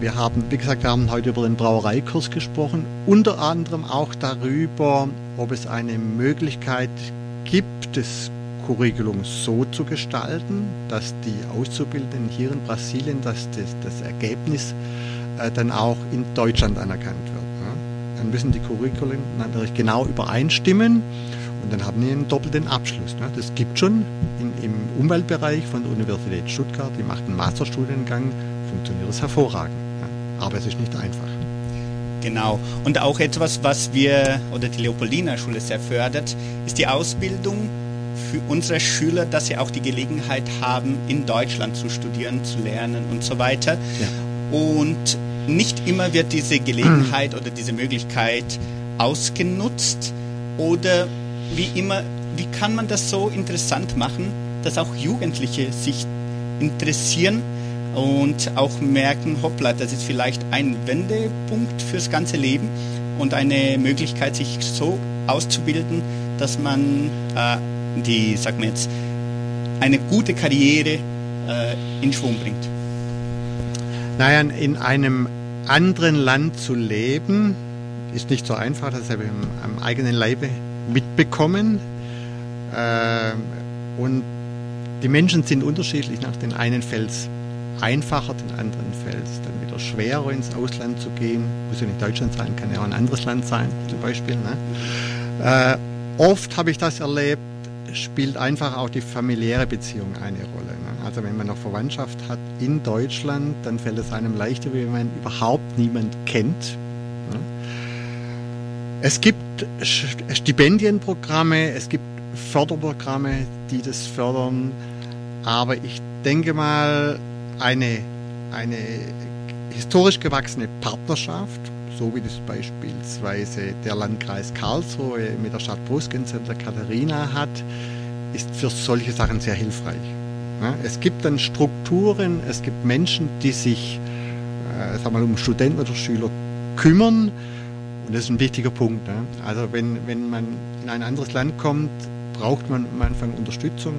wir haben, wie gesagt, wir haben heute über den Brauereikurs gesprochen, unter anderem auch darüber, ob es eine Möglichkeit gibt, das Curriculum so zu gestalten, dass die Auszubildenden hier in Brasilien, dass das, das Ergebnis äh, dann auch in Deutschland anerkannt wird. Ne? Dann müssen die Curriculum natürlich genau übereinstimmen und dann haben die einen doppelten Abschluss. Ne? Das gibt schon in, im Umweltbereich von der Universität Stuttgart, die macht einen Masterstudiengang, funktioniert das hervorragend. Ne? Aber es ist nicht einfach. Genau. Und auch etwas, was wir oder die Leopoldina Schule sehr fördert, ist die Ausbildung für unsere Schüler, dass sie auch die Gelegenheit haben, in Deutschland zu studieren, zu lernen und so weiter. Ja. Und nicht immer wird diese Gelegenheit oder diese Möglichkeit ausgenutzt oder wie immer, wie kann man das so interessant machen, dass auch Jugendliche sich interessieren und auch merken, hoppla, das ist vielleicht ein Wendepunkt fürs ganze Leben und eine Möglichkeit, sich so auszubilden, dass man äh, die, sag mal jetzt, eine gute Karriere äh, in Schwung bringt? Naja, in einem anderen Land zu leben, ist nicht so einfach, das habe ich am eigenen Leibe mitbekommen. Äh, und die Menschen sind unterschiedlich. Nach den einen fällt einfacher, den anderen fällt es dann wieder schwerer, ins Ausland zu gehen. Muss ja nicht Deutschland sein, kann ja auch ein anderes Land sein, zum Beispiel. Ne? Äh, oft habe ich das erlebt, spielt einfach auch die familiäre Beziehung eine Rolle. Ne? Also wenn man noch Verwandtschaft hat in Deutschland, dann fällt es einem leichter, wenn man überhaupt niemand kennt. Ne? Es gibt Stipendienprogramme, es gibt Förderprogramme, die das fördern, aber ich denke mal, eine, eine historisch gewachsene Partnerschaft so wie das beispielsweise der Landkreis Karlsruhe mit der Stadt Brusken Santa Katharina hat, ist für solche Sachen sehr hilfreich. Es gibt dann Strukturen, es gibt Menschen, die sich äh, sagen wir, um Studenten oder Schüler kümmern. Und das ist ein wichtiger Punkt. Ne? Also wenn, wenn man in ein anderes Land kommt, braucht man am Anfang Unterstützung.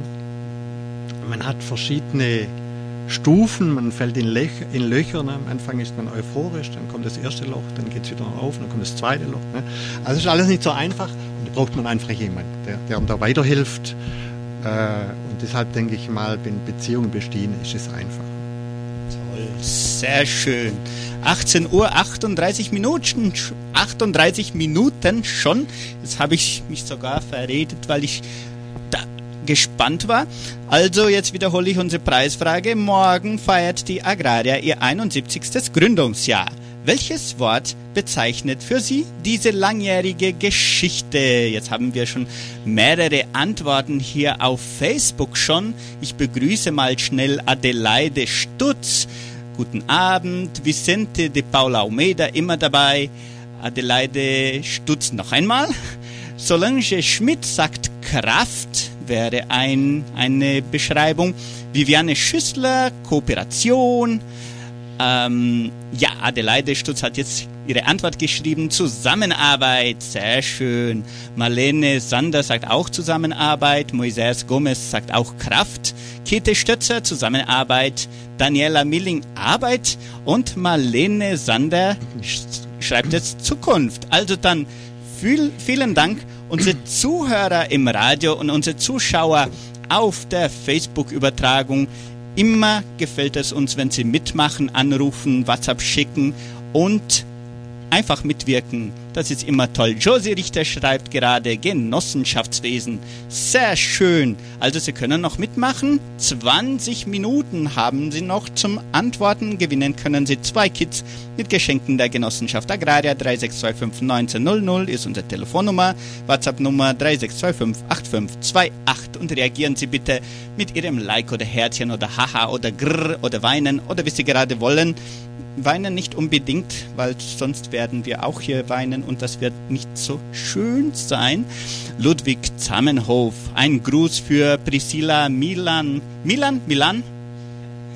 Man hat verschiedene Stufen, man fällt in, Lech, in Löcher. Ne? Am Anfang ist man euphorisch, dann kommt das erste Loch, dann geht es wieder auf, dann kommt das zweite Loch. Ne? Also ist alles nicht so einfach und da braucht man einfach jemanden, der, der einem da weiterhilft. Äh, und deshalb denke ich mal, wenn Beziehungen bestehen, ist es einfach. Toll, sehr schön. 18 Uhr 38 Minuten, 38 Minuten schon. Jetzt habe ich mich sogar verredet, weil ich gespannt war. Also jetzt wiederhole ich unsere Preisfrage. Morgen feiert die Agraria ihr 71. Gründungsjahr. Welches Wort bezeichnet für Sie diese langjährige Geschichte? Jetzt haben wir schon mehrere Antworten hier auf Facebook schon. Ich begrüße mal schnell Adelaide Stutz. Guten Abend. Vicente de Paula Almeida immer dabei. Adelaide Stutz noch einmal. Solange Schmidt sagt Kraft wäre ein, eine Beschreibung. Viviane Schüssler, Kooperation. Ähm, ja, Adelaide Stutz hat jetzt ihre Antwort geschrieben. Zusammenarbeit, sehr schön. Marlene Sander sagt auch Zusammenarbeit. Moises Gomez sagt auch Kraft. Käthe Stötzer, Zusammenarbeit. Daniela Milling, Arbeit. Und Marlene Sander schreibt jetzt Zukunft. Also dann viel, vielen Dank unsere Zuhörer im Radio und unsere Zuschauer auf der Facebook-Übertragung. Immer gefällt es uns, wenn Sie mitmachen, anrufen, WhatsApp schicken und einfach mitwirken. Das ist immer toll. Josie Richter schreibt gerade Genossenschaftswesen. Sehr schön. Also Sie können noch mitmachen. 20 Minuten haben Sie noch zum Antworten. Gewinnen können Sie zwei Kits mit Geschenken der Genossenschaft Agraria. 3625 1900 ist unsere Telefonnummer. WhatsApp-Nummer 36258528 und reagieren Sie bitte mit Ihrem Like oder Herzchen oder Haha oder Grrr oder Weinen oder wie Sie gerade wollen weinen nicht unbedingt, weil sonst werden wir auch hier weinen und das wird nicht so schön sein. Ludwig Zamenhof, ein Gruß für Priscilla Milan. Milan? Milan?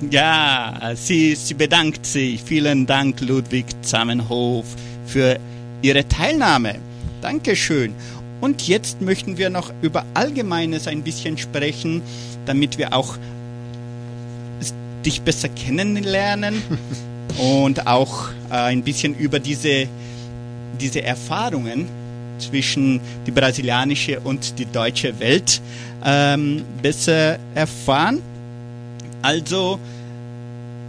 Ja, sie, sie bedankt sich. Vielen Dank, Ludwig Zamenhof, für Ihre Teilnahme. Dankeschön. Und jetzt möchten wir noch über Allgemeines ein bisschen sprechen, damit wir auch dich besser kennenlernen. und auch äh, ein bisschen über diese, diese Erfahrungen zwischen die brasilianische und die deutsche Welt ähm, besser erfahren. Also,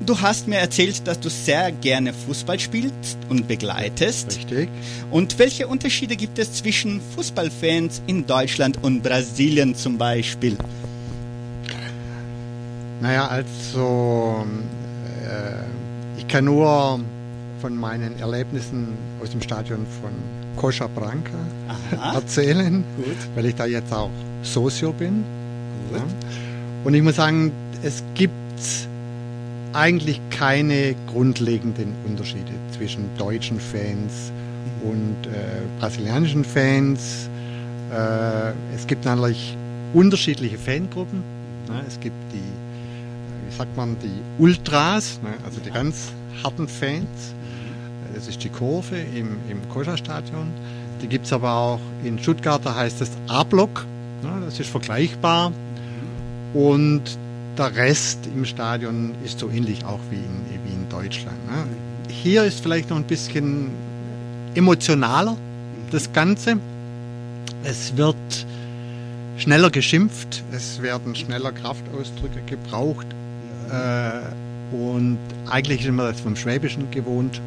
du hast mir erzählt, dass du sehr gerne Fußball spielst und begleitest. Richtig. Und welche Unterschiede gibt es zwischen Fußballfans in Deutschland und Brasilien zum Beispiel? Naja, also äh, ich kann nur von meinen Erlebnissen aus dem Stadion von Coxa Branca Aha. erzählen, Gut. weil ich da jetzt auch Socio bin. Ja. Und ich muss sagen, es gibt eigentlich keine grundlegenden Unterschiede zwischen deutschen Fans und äh, brasilianischen Fans. Äh, es gibt natürlich unterschiedliche Fangruppen. Ne? Es gibt die, äh, wie sagt man, die Ultras, ne? also die ganz harten Fans. Das ist die Kurve im, im Koscha-Stadion. Die gibt es aber auch in Stuttgart, da heißt es A-Block. Ne? Das ist vergleichbar. Und der Rest im Stadion ist so ähnlich auch wie in, wie in Deutschland. Ne? Hier ist vielleicht noch ein bisschen emotionaler das Ganze. Es wird schneller geschimpft, es werden schneller Kraftausdrücke gebraucht. Äh, und eigentlich ist man das vom Schwäbischen gewohnt.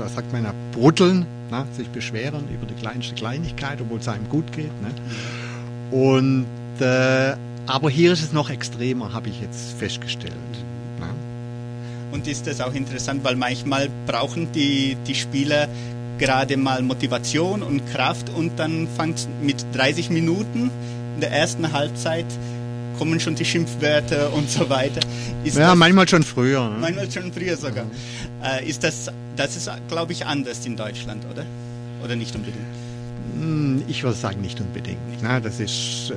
Da sagt man ja bruddeln, ne? sich beschweren über die kleinste Kleinigkeit, obwohl es einem gut geht. Ne? Und äh, aber hier ist es noch extremer, habe ich jetzt festgestellt. Ne? Und ist das auch interessant, weil manchmal brauchen die, die Spieler gerade mal Motivation und Kraft und dann fängt mit 30 Minuten in der ersten Halbzeit kommen schon die Schimpfwörter und so weiter. Ist Ja, das, manchmal schon früher. Ne? manchmal schon früher sogar. Äh, ist das, das ist, glaube ich, anders in Deutschland, oder? Oder nicht unbedingt? Hm, Ich würde sagen, nicht unbedingt. Na, das ist, äh,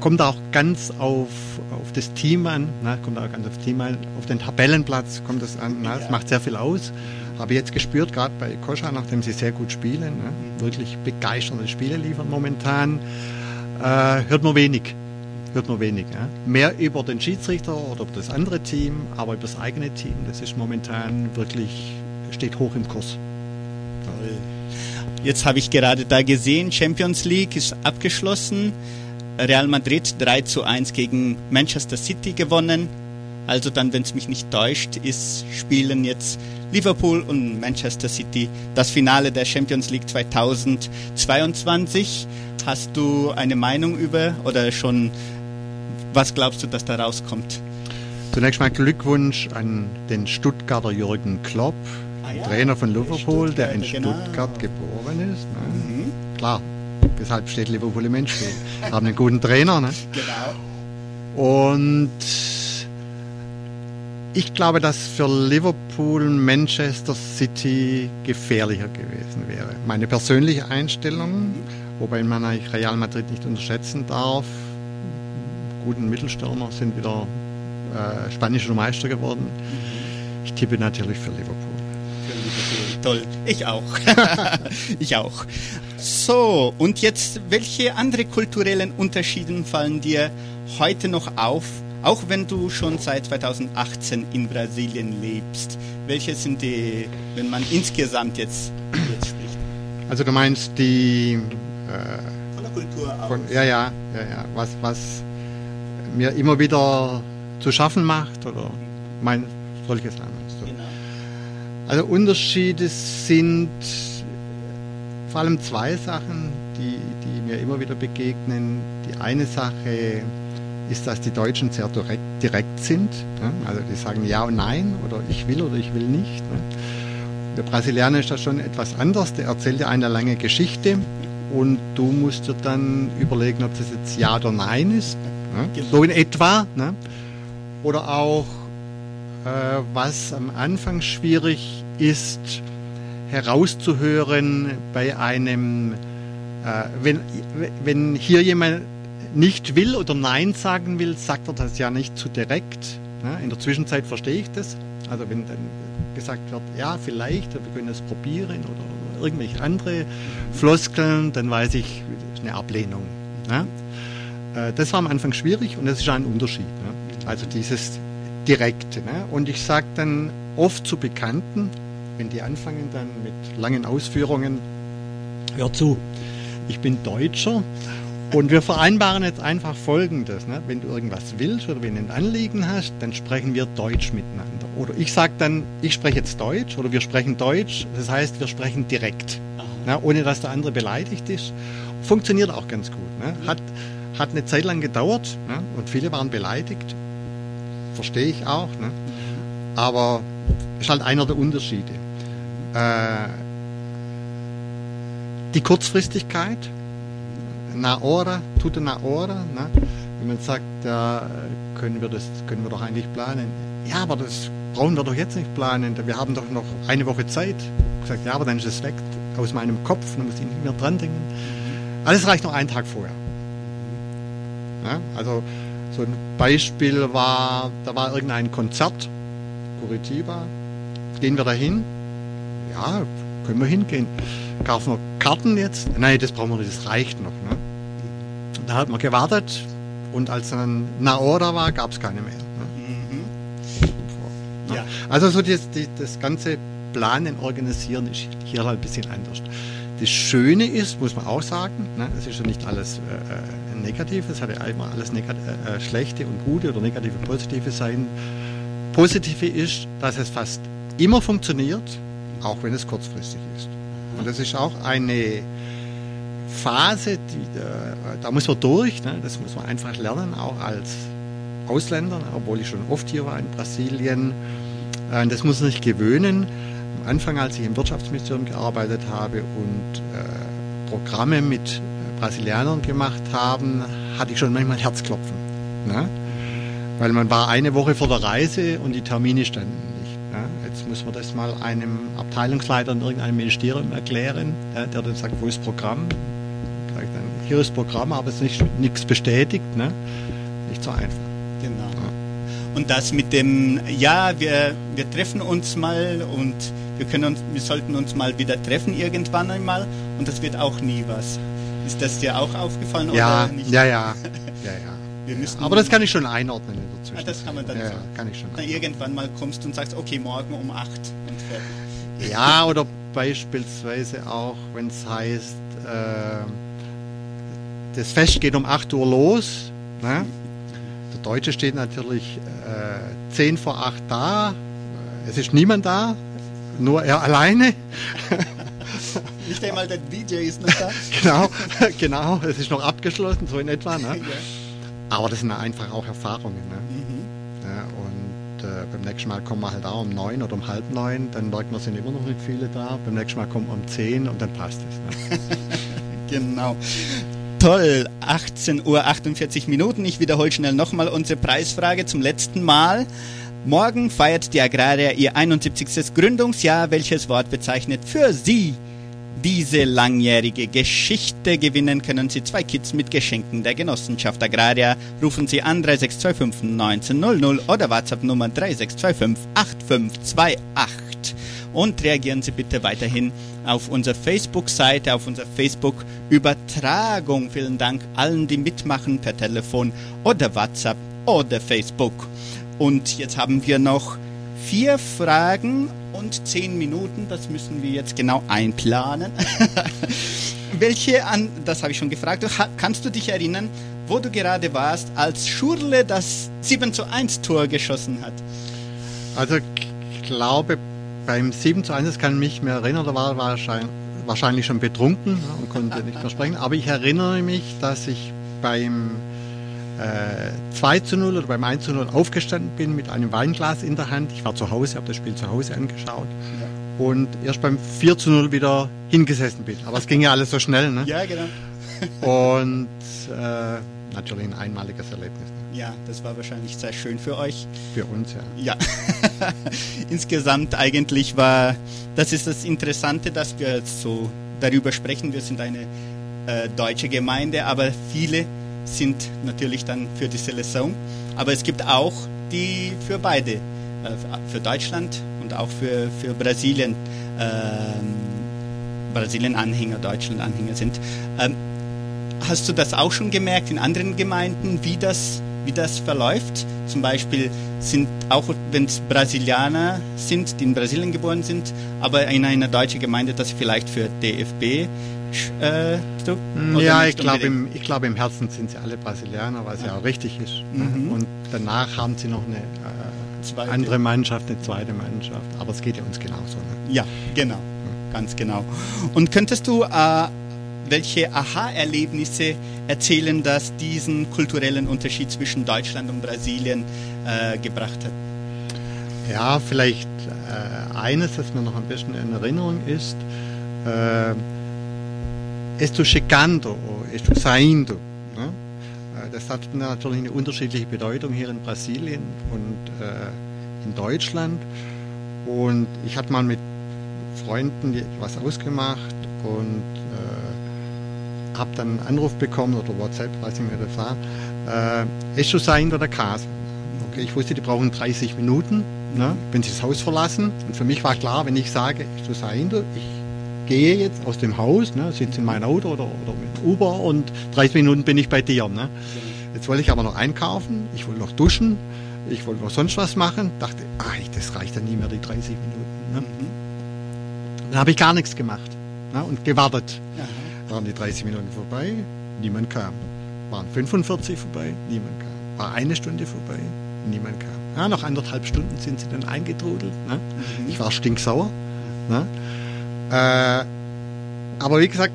kommt auch ganz auf, auf das Team an, na, kommt auch ganz auf das Team an, auf den Tabellenplatz kommt es an. Na, Ja. Das macht sehr viel aus. Habe ich jetzt gespürt, gerade bei Koscha, nachdem sie sehr gut spielen, ne, wirklich begeisternde Spiele liefern momentan, äh, hört man wenig. Hört man wenig. Ja. Mehr über den Schiedsrichter oder über das andere Team, aber über das eigene Team, das ist momentan wirklich, steht hoch im Kurs. Jetzt habe ich gerade da gesehen, Champions League ist abgeschlossen. Real Madrid 3 zu 1 gegen Manchester City gewonnen. Also dann, wenn es mich nicht täuscht, ist, spielen jetzt Liverpool und Manchester City das Finale der Champions League 2022. Hast du eine Meinung über oder schon, was glaubst du, dass da rauskommt? Zunächst mal Glückwunsch an den Stuttgarter Jürgen Klopp, Ah ja, Trainer von Liverpool, der in genau. Stuttgart geboren ist. Ne? Mhm. Klar, deshalb steht Liverpool im Endspiel. Haben einen guten Trainer. Ne? Genau. Und ich glaube, dass für Liverpool Manchester City gefährlicher gewesen wäre. Meine persönliche Einstellung, wobei man eigentlich Real Madrid nicht unterschätzen darf. Guten Mittelstürmer sind wieder äh, spanischer Meister geworden. Ich tippe natürlich für Liverpool. Toll. Ich auch. ich auch. So, und jetzt, welche andere kulturellen Unterschiede fallen dir heute noch auf, auch wenn du schon seit 2018 in Brasilien lebst? Welche sind die, wenn man insgesamt jetzt, jetzt spricht? Also du meinst die äh, Von der Kultur aus. Von, ja, ja, ja, ja. Was, was mir immer wieder zu schaffen macht oder mein solches Land. So. Genau. Also Unterschiede sind vor allem zwei Sachen, die, die mir immer wieder begegnen. Die eine Sache ist, dass die Deutschen sehr direkt, direkt sind. Ne? Also die sagen ja und nein oder ich will oder ich will nicht. Ne? Der Brasilianer ist das schon etwas anders. Der erzählt dir eine lange Geschichte und du musst dir dann überlegen, ob das jetzt ja oder nein ist. Ne? So in etwa. Ne? Oder auch, äh, was am Anfang schwierig ist, herauszuhören bei einem, äh, wenn, wenn hier jemand nicht will oder Nein sagen will, sagt er das ja nicht zu direkt. Ne? In der Zwischenzeit verstehe ich das. Also wenn dann gesagt wird, ja, vielleicht, wir können es probieren oder irgendwelche andere Floskeln, dann weiß ich, das ist eine Ablehnung. Ne? Äh, Das war am Anfang schwierig und das ist ein Unterschied. Ne? Also dieses Direkte. Ne? Und ich sage dann oft zu Bekannten, wenn die anfangen dann mit langen Ausführungen, hör zu, ich bin Deutscher und wir vereinbaren jetzt einfach Folgendes. Ne? Wenn du irgendwas willst oder wenn du ein Anliegen hast, dann sprechen wir Deutsch miteinander. Oder ich sage dann, ich spreche jetzt Deutsch oder wir sprechen Deutsch. Das heißt, wir sprechen direkt, ne? ohne dass der andere beleidigt ist. Funktioniert auch ganz gut. Ne? Hat, hat eine Zeit lang gedauert ne? und viele waren beleidigt. Verstehe ich auch. Ne? Aber ist halt einer der Unterschiede. Äh, die Kurzfristigkeit, na ora, tute na ora. Ne? Wenn man sagt, ja, können wir das, können wir doch eigentlich planen. Ja, aber das brauchen wir doch jetzt nicht planen. Wir haben doch noch eine Woche Zeit. Ich gesagt, ja, aber dann ist es weg aus meinem Kopf, dann muss ich nicht mehr dran denken. Alles reicht noch einen Tag vorher. Ja, also so ein Beispiel war, da war irgendein Konzert, Curitiba. Gehen wir da hin? Ja, können wir hingehen. Kaufen wir Karten jetzt? Nein, das brauchen wir nicht, das reicht noch. Ne? Da hat man gewartet und als dann Naora war, gab es keine mehr. Ne? Mhm. Ja. Also so das, das ganze Planen, Organisieren ist hier halt ein bisschen anders. Das Schöne ist, muss man auch sagen, ne, es ist ja nicht alles äh, negativ, es hat ja immer alles negat äh, schlechte und gute oder negative, positive Seiten. Positive ist, dass es fast immer funktioniert, auch wenn es kurzfristig ist. Und das ist auch eine Phase, die, äh, da muss man durch, ne? das muss man einfach lernen, auch als Ausländer, obwohl ich schon oft hier war in Brasilien. Äh, das muss man sich gewöhnen. Am Anfang, als ich im Wirtschaftsministerium gearbeitet habe und äh, Programme mit Brasilianern gemacht haben, hatte ich schon manchmal Herzklopfen. Ne? Weil man war eine Woche vor der Reise und die Termine standen nicht. Ne? Jetzt muss man das mal einem Abteilungsleiter in irgendeinem Ministerium erklären, ja, der dann sagt, wo ist Programm? Sag ich dann, hier ist Programm, aber es ist nicht, nichts bestätigt. Ne? Nicht so einfach. Genau. Und das mit dem, ja, wir, wir treffen uns mal und wir, können uns, wir sollten uns mal wieder treffen irgendwann einmal und das wird auch nie was. Ist das dir auch aufgefallen Ja, oder nicht? ja, ja. ja, ja. Wir müssen, Aber das kann ich schon einordnen in der ah, Zwischenzeit. das kann man dann ja, so. kann ich schon Dann irgendwann mal kommst du und sagst, okay, morgen um 8 und fertig. Ja, oder beispielsweise auch, wenn es heißt, äh, das Fest geht um 8 Uhr los. Ne? Der Deutsche steht natürlich äh, 10 vor 8 da. Es ist niemand da, nur er alleine. Nicht einmal der DJ ist noch da. genau, genau, es ist noch abgeschlossen, so in etwa. Ne? ja. Aber das sind einfach auch Erfahrungen. Ne? mhm. Ja, und äh, beim nächsten Mal kommen wir halt auch um neun oder um halb neun, dann merkt man, sind immer noch nicht viele da. Beim nächsten Mal kommen wir um zehn und dann passt es. Ne? Genau. Toll, 18 Uhr 48 Minuten. Ich wiederhole schnell nochmal unsere Preisfrage zum letzten Mal. Morgen feiert die Agraria ihr 71. Gründungsjahr. Welches Wort bezeichnet für Sie diese langjährige Geschichte? Gewinnen können Sie zwei Kits mit Geschenken der Genossenschaft Agraria. Rufen Sie an 3625 1900 oder WhatsApp Nummer 3625 8528 und reagieren Sie bitte weiterhin auf unserer Facebook-Seite, auf unserer Facebook-Übertragung. Vielen Dank allen, die mitmachen per Telefon oder WhatsApp oder Facebook. Und jetzt haben wir noch vier Fragen und zehn Minuten. Das müssen wir jetzt genau einplanen. Welche an, das habe ich schon gefragt, kannst du dich erinnern, wo du gerade warst, als Schurle das 7 zu 1 Tor geschossen hat? Also ich glaube, beim 7 zu 1, das kann ich mich mehr erinnern, da war wahrscheinlich, wahrscheinlich schon betrunken ja, und konnte nicht mehr sprechen. Aber ich erinnere mich, dass ich beim äh, 2 zu 0 oder beim 1 zu 0 aufgestanden bin mit einem Weinglas in der Hand. Ich war zu Hause, habe das Spiel zu Hause angeschaut. Und erst beim 4 zu 0 wieder hingesessen bin. Aber es ging ja alles so schnell. Ne? Ja, genau. Und äh, natürlich ein einmaliges Erlebnis ne? Ja, das war wahrscheinlich sehr schön für euch. für uns. Ja. Ja, insgesamt eigentlich war, das ist das Interessante, dass wir jetzt so darüber sprechen. Wir sind eine äh, deutsche Gemeinde, aber viele sind natürlich dann für die Selektion. Aber es gibt auch die für beide, äh, für Deutschland und auch für, für Brasilien, ähm, Brasilien-Anhänger, Deutschland-Anhänger sind. Ähm, hast du das auch schon gemerkt in anderen Gemeinden, wie das wie das verläuft? Zum Beispiel sind auch, wenn es Brasilianer sind, die in Brasilien geboren sind, aber in einer deutschen Gemeinde, das vielleicht für DFB äh, ja, ich glaube, im, ich glaube, im Herzen sind sie alle Brasilianer, was ja auch richtig ist. Mhm. Und danach haben sie noch eine äh, andere Mannschaft, eine zweite Mannschaft. Aber es geht ja uns genauso. Ne? Ja, genau. Mhm. Ganz genau. Und könntest du äh, welche Aha-Erlebnisse erzählen, dass diesen kulturellen Unterschied zwischen Deutschland und Brasilien äh, gebracht hat? Ja, vielleicht äh, eines, das mir noch ein bisschen in Erinnerung ist. Äh, Estou chegando, estou saindo. Ne? Äh, das hat natürlich eine unterschiedliche Bedeutung hier in Brasilien und äh, in Deutschland. Und ich hatte mal mit Freunden was ausgemacht und äh, habe dann einen Anruf bekommen oder WhatsApp, weiß ich nicht mehr, das war. Äh, estou saindo da casa. Okay, ich wusste, die brauchen 30 Minuten, ne, wenn sie das Haus verlassen. Und für mich war klar, wenn ich sage, estou saindo, ich gehe jetzt aus dem Haus, ne, sitze in mein Auto oder, oder mit Uber und 30 Minuten bin ich bei dir. Ne. Jetzt wollte ich aber noch einkaufen, ich wollte noch duschen, ich wollte noch sonst was machen. Dachte, ach, das reicht dann nie mehr, die 30 Minuten. Ne. Mhm. Dann habe ich gar nichts gemacht ne, und gewartet. Aha. Waren die 30 Minuten vorbei, niemand kam. Waren 45 vorbei, niemand kam. War eine Stunde vorbei, niemand kam. Ja, nach anderthalb Stunden sind sie dann eingetrudelt. Ne? Mhm. Ich war stinksauer. Ne? Äh, aber wie gesagt,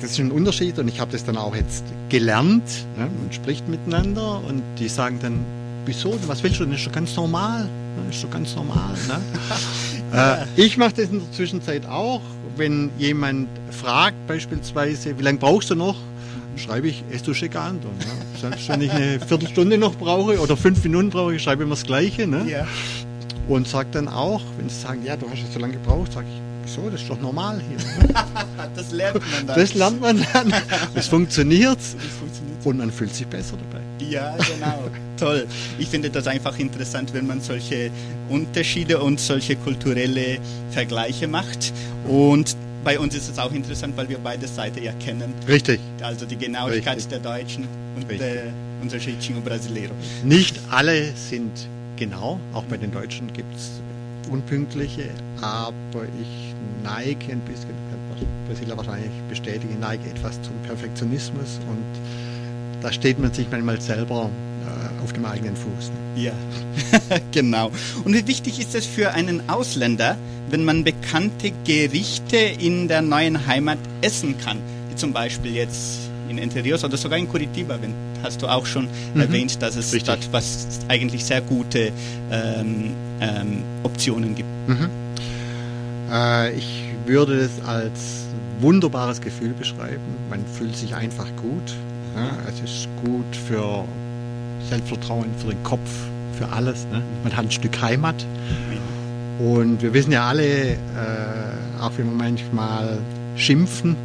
das ist ein Unterschied und ich habe das dann auch jetzt gelernt. Ne? Man spricht miteinander und die sagen dann, wieso, was willst du, das ist doch ganz normal. Ne? Ist doch ganz normal. Ne? äh, ich mache das in der Zwischenzeit auch. Wenn jemand fragt beispielsweise, wie lange brauchst du noch, schreibe ich Esto Chegando. Ne? Selbst wenn ich eine Viertelstunde noch brauche oder fünf Minuten brauche, ich schreibe immer das Gleiche. Ne? Ja. Und sage dann auch, wenn sie sagen, ja, du hast ja so lange gebraucht, sage ich, so, das ist doch normal hier. Ne? das lernt man dann. Das lernt man dann. Es funktioniert. Und man fühlt sich besser dabei. Ja, genau. Toll. Ich finde das einfach interessant, wenn man solche Unterschiede und solche kulturelle Vergleiche macht. Und bei uns ist es auch interessant, weil wir beide Seiten ja kennen. Richtig. Also die Genauigkeit Richtig. der Deutschen und Richtig. der unser Jeitinho Brasileiro. Nicht alle sind genau. Auch bei den Deutschen gibt es unpünktliche, aber ich neige ein bisschen, kann Brasilia wahrscheinlich bestätigen, neige etwas zum Perfektionismus und da steht man sich manchmal selber äh, auf dem eigenen Fuß. Ja, genau. Und wie wichtig ist es für einen Ausländer, wenn man bekannte Gerichte in der neuen Heimat essen kann? Wie zum Beispiel jetzt in Entre Rios oder sogar in Curitiba, wenn, hast du auch schon mhm. erwähnt, dass es Richtig. dort was eigentlich sehr gute ähm, ähm, Optionen gibt. Mhm. Äh, ich würde es als wunderbares Gefühl beschreiben. Man fühlt sich einfach gut. Ja, es ist gut für Selbstvertrauen, für den Kopf, für alles. Ne? Man hat ein Stück Heimat. Und wir wissen ja alle, äh, auch wenn wir manchmal schimpfen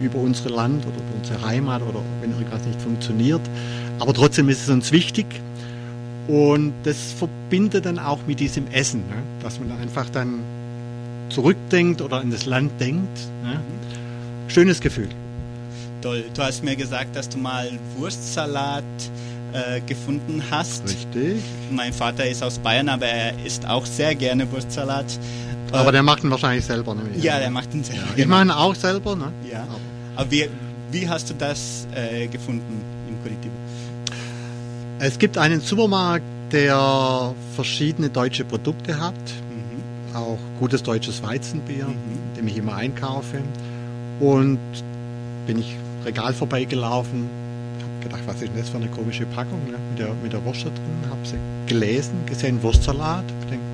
über unser Land oder über unsere Heimat oder wenn irgendwas nicht funktioniert, aber trotzdem ist es uns wichtig. Und das verbindet dann auch mit diesem Essen, ne? dass man einfach dann zurückdenkt oder an das Land denkt. Ne? Schönes Gefühl. Toll. Du hast mir gesagt, dass du mal Wurstsalat äh, gefunden hast. Richtig. Mein Vater ist aus Bayern, aber er isst auch sehr gerne Wurstsalat. Aber äh, der macht ihn wahrscheinlich selber. Ne? Ja, der macht ihn selber. Ich genau. mache ihn auch selber. Ne? Ja. Aber, aber wie, wie hast du das äh, gefunden im Curitiba? Es gibt einen Supermarkt, der verschiedene deutsche Produkte hat. Mhm. Auch gutes deutsches Weizenbier, mhm. dem ich immer einkaufe. Und bin ich Regal vorbeigelaufen, habe gedacht, was ist denn das für eine komische Packung ne? mit, der, mit der Wurst da drin. Habe sie gelesen, gesehen, Wurstsalat. Denke,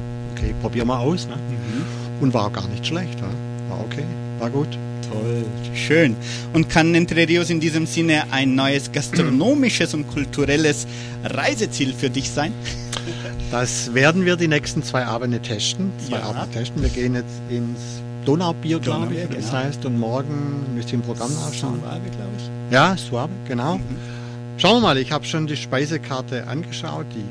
okay, probier mal aus. Ne? Mhm. Und war gar nicht schlecht. Ne? War okay, war gut. Toll, schön. Und kann Entre Rios in diesem Sinne ein neues gastronomisches und kulturelles Reiseziel für dich sein? Das werden wir die nächsten zwei Abende testen. Zwei ja. Abende testen. Wir gehen jetzt ins Donaubier, glaube ich. Genau. Das heißt, und morgen müsst ihr im Programm nachschauen. Suave, glaube ich. Ja, Suave, genau. Mhm. Schauen wir mal, ich habe schon die Speisekarte angeschaut, die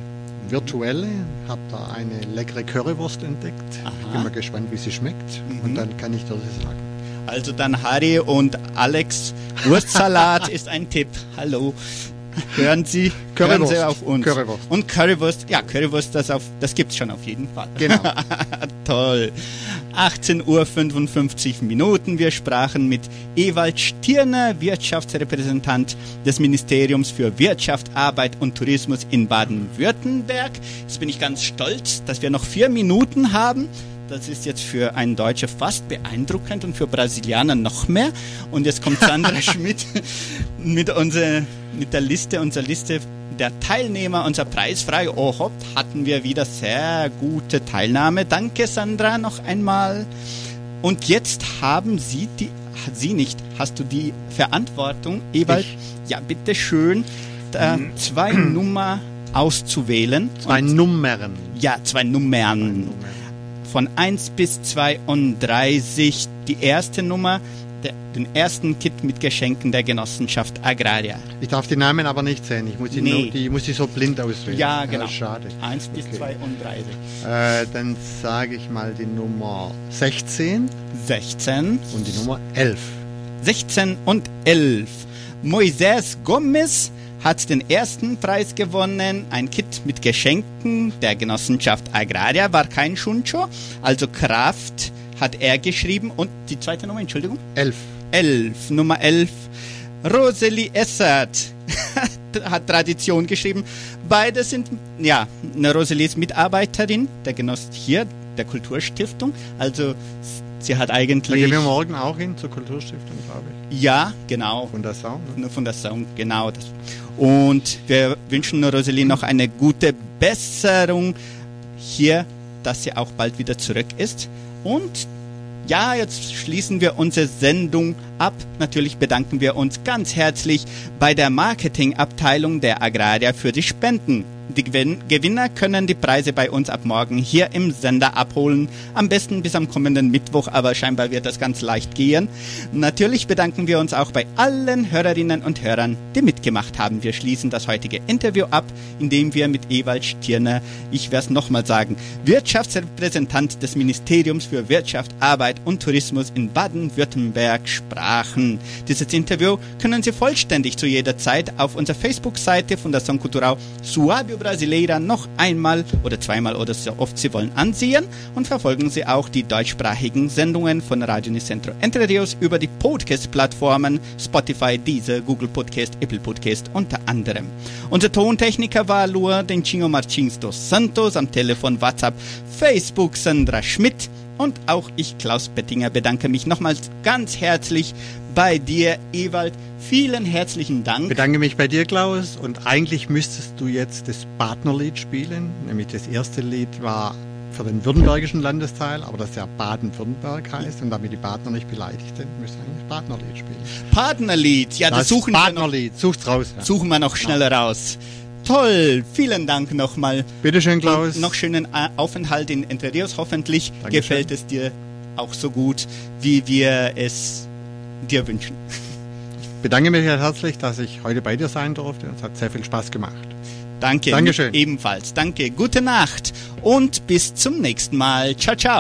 virtuelle, habe da eine leckere Currywurst entdeckt. Aha. Ich bin mal gespannt, wie sie schmeckt. Mhm. Und dann kann ich dir das sagen. Also dann Harry und Alex Wurstsalat ist ein Tipp. Hallo. hören Sie, hören Sie auf uns. Currywurst. Und Currywurst, ja, Currywurst, das, auf, das gibt's schon auf jeden Fall. Genau. Toll. 18 Uhr 55 Minuten. Wir sprachen mit Ewald Stirner, Wirtschaftsrepräsentant des Ministeriums für Wirtschaft, Arbeit und Tourismus in Baden-Württemberg. Jetzt bin ich ganz stolz, dass wir noch vier Minuten haben. Das ist jetzt für einen Deutscher fast beeindruckend und für Brasilianer noch mehr. Und jetzt kommt Sandra Schmidt mit, unserer, mit der Liste, unserer Liste der Teilnehmer, unser preisfrei. Oh, hopp, hatten wir wieder sehr gute Teilnahme. Danke, Sandra, noch einmal. Und jetzt haben Sie die, Sie nicht, hast du die Verantwortung, Ewald? Ich. Ja, bitte schön, äh, zwei Nummer auszuwählen. Zwei Und- Nummern. ja, zwei Nummern. Von 1 bis 32. Die erste Nummer, der, den ersten Kit mit Geschenken der Genossenschaft Agraria. Ich darf die Namen aber nicht sehen. Ich muss die, Nee. nur, die muss ich so blind auswählen. Ja, genau. schade. 1 bis Okay. 32. Äh, dann sage ich mal die Nummer 16 16. und die Nummer 11. 16 und 11. Moisés Gomez hat den ersten Preis gewonnen. Ein Kit mit Geschenken der Genossenschaft Agraria war kein Schuncho, also Kraft hat er geschrieben. Und die zweite Nummer, Entschuldigung? 11. 11, Nummer 11. Rosalie Essert hat Tradition geschrieben. Beide sind, ja, eine Rosalie ist Mitarbeiterin der Genoss hier, der Kulturstiftung. Also sie hat Da eigentlich, gehen wir morgen auch hin zur Kulturstiftung, glaube ich. ja, genau, Von der Sau. Ne? nur von der Song, genau das. Und wir wünschen Rosalie noch eine gute Besserung hier, dass sie auch bald wieder zurück ist. Und ja, jetzt schließen wir unsere Sendung ab. Natürlich bedanken wir uns ganz herzlich bei der Marketingabteilung der Agraria für die Spenden. Die Gewin Gewinner können die Preise bei uns ab morgen hier im Sender abholen. Am besten bis am kommenden Mittwoch, aber scheinbar wird das ganz leicht gehen. Natürlich bedanken wir uns auch bei allen Hörerinnen und Hörern, die mitgemacht haben. Wir schließen das heutige Interview ab, indem wir mit Ewald Stirner, ich werde es nochmal sagen, Wirtschaftsrepräsentant des Ministeriums für Wirtschaft, Arbeit und Tourismus in Baden-Württemberg sprachen. Dieses Interview können Sie vollständig zu jeder Zeit auf unserer Facebook-Seite Fundação Cultural Suábio Brasileira noch einmal oder zweimal oder so oft Sie wollen ansehen und verfolgen Sie auch die deutschsprachigen Sendungen von Radio Unicentro Entre Rios über die Podcast-Plattformen Spotify, Deezer, Google Podcast, Apple Podcast unter anderem. Unser Tontechniker war Lua Dencinho Martins dos Santos, am Telefon WhatsApp, Facebook Sandra Schmidt und auch ich, Klaus Bettinger, bedanke mich nochmals ganz herzlich bei dir, Ewald. Vielen herzlichen Dank. bedanke mich bei dir, Klaus. Und eigentlich müsstest du jetzt das Partnerlied spielen. Nämlich das erste Lied war für den württembergischen Landesteil, aber das ja Baden-Württemberg heißt und damit die Partner nicht beleidigt sind, müsste eigentlich Partnerlied spielen. Partnerlied, ja, das, suchen wir noch, Partnerlied. Sucht's raus. Ja. suchen wir noch schneller raus. Toll, vielen Dank nochmal. Bitteschön, Klaus. Und noch schönen äh, Aufenthalt in Entre Rios. Hoffentlich Dankeschön. gefällt es dir auch so gut, wie wir es dir wünschen. bedanke mich herzlich, dass ich heute bei dir sein durfte. Es hat sehr viel Spaß gemacht. Danke. Dankeschön. Ebenfalls. Danke. Gute Nacht und bis zum nächsten Mal. Ciao, ciao.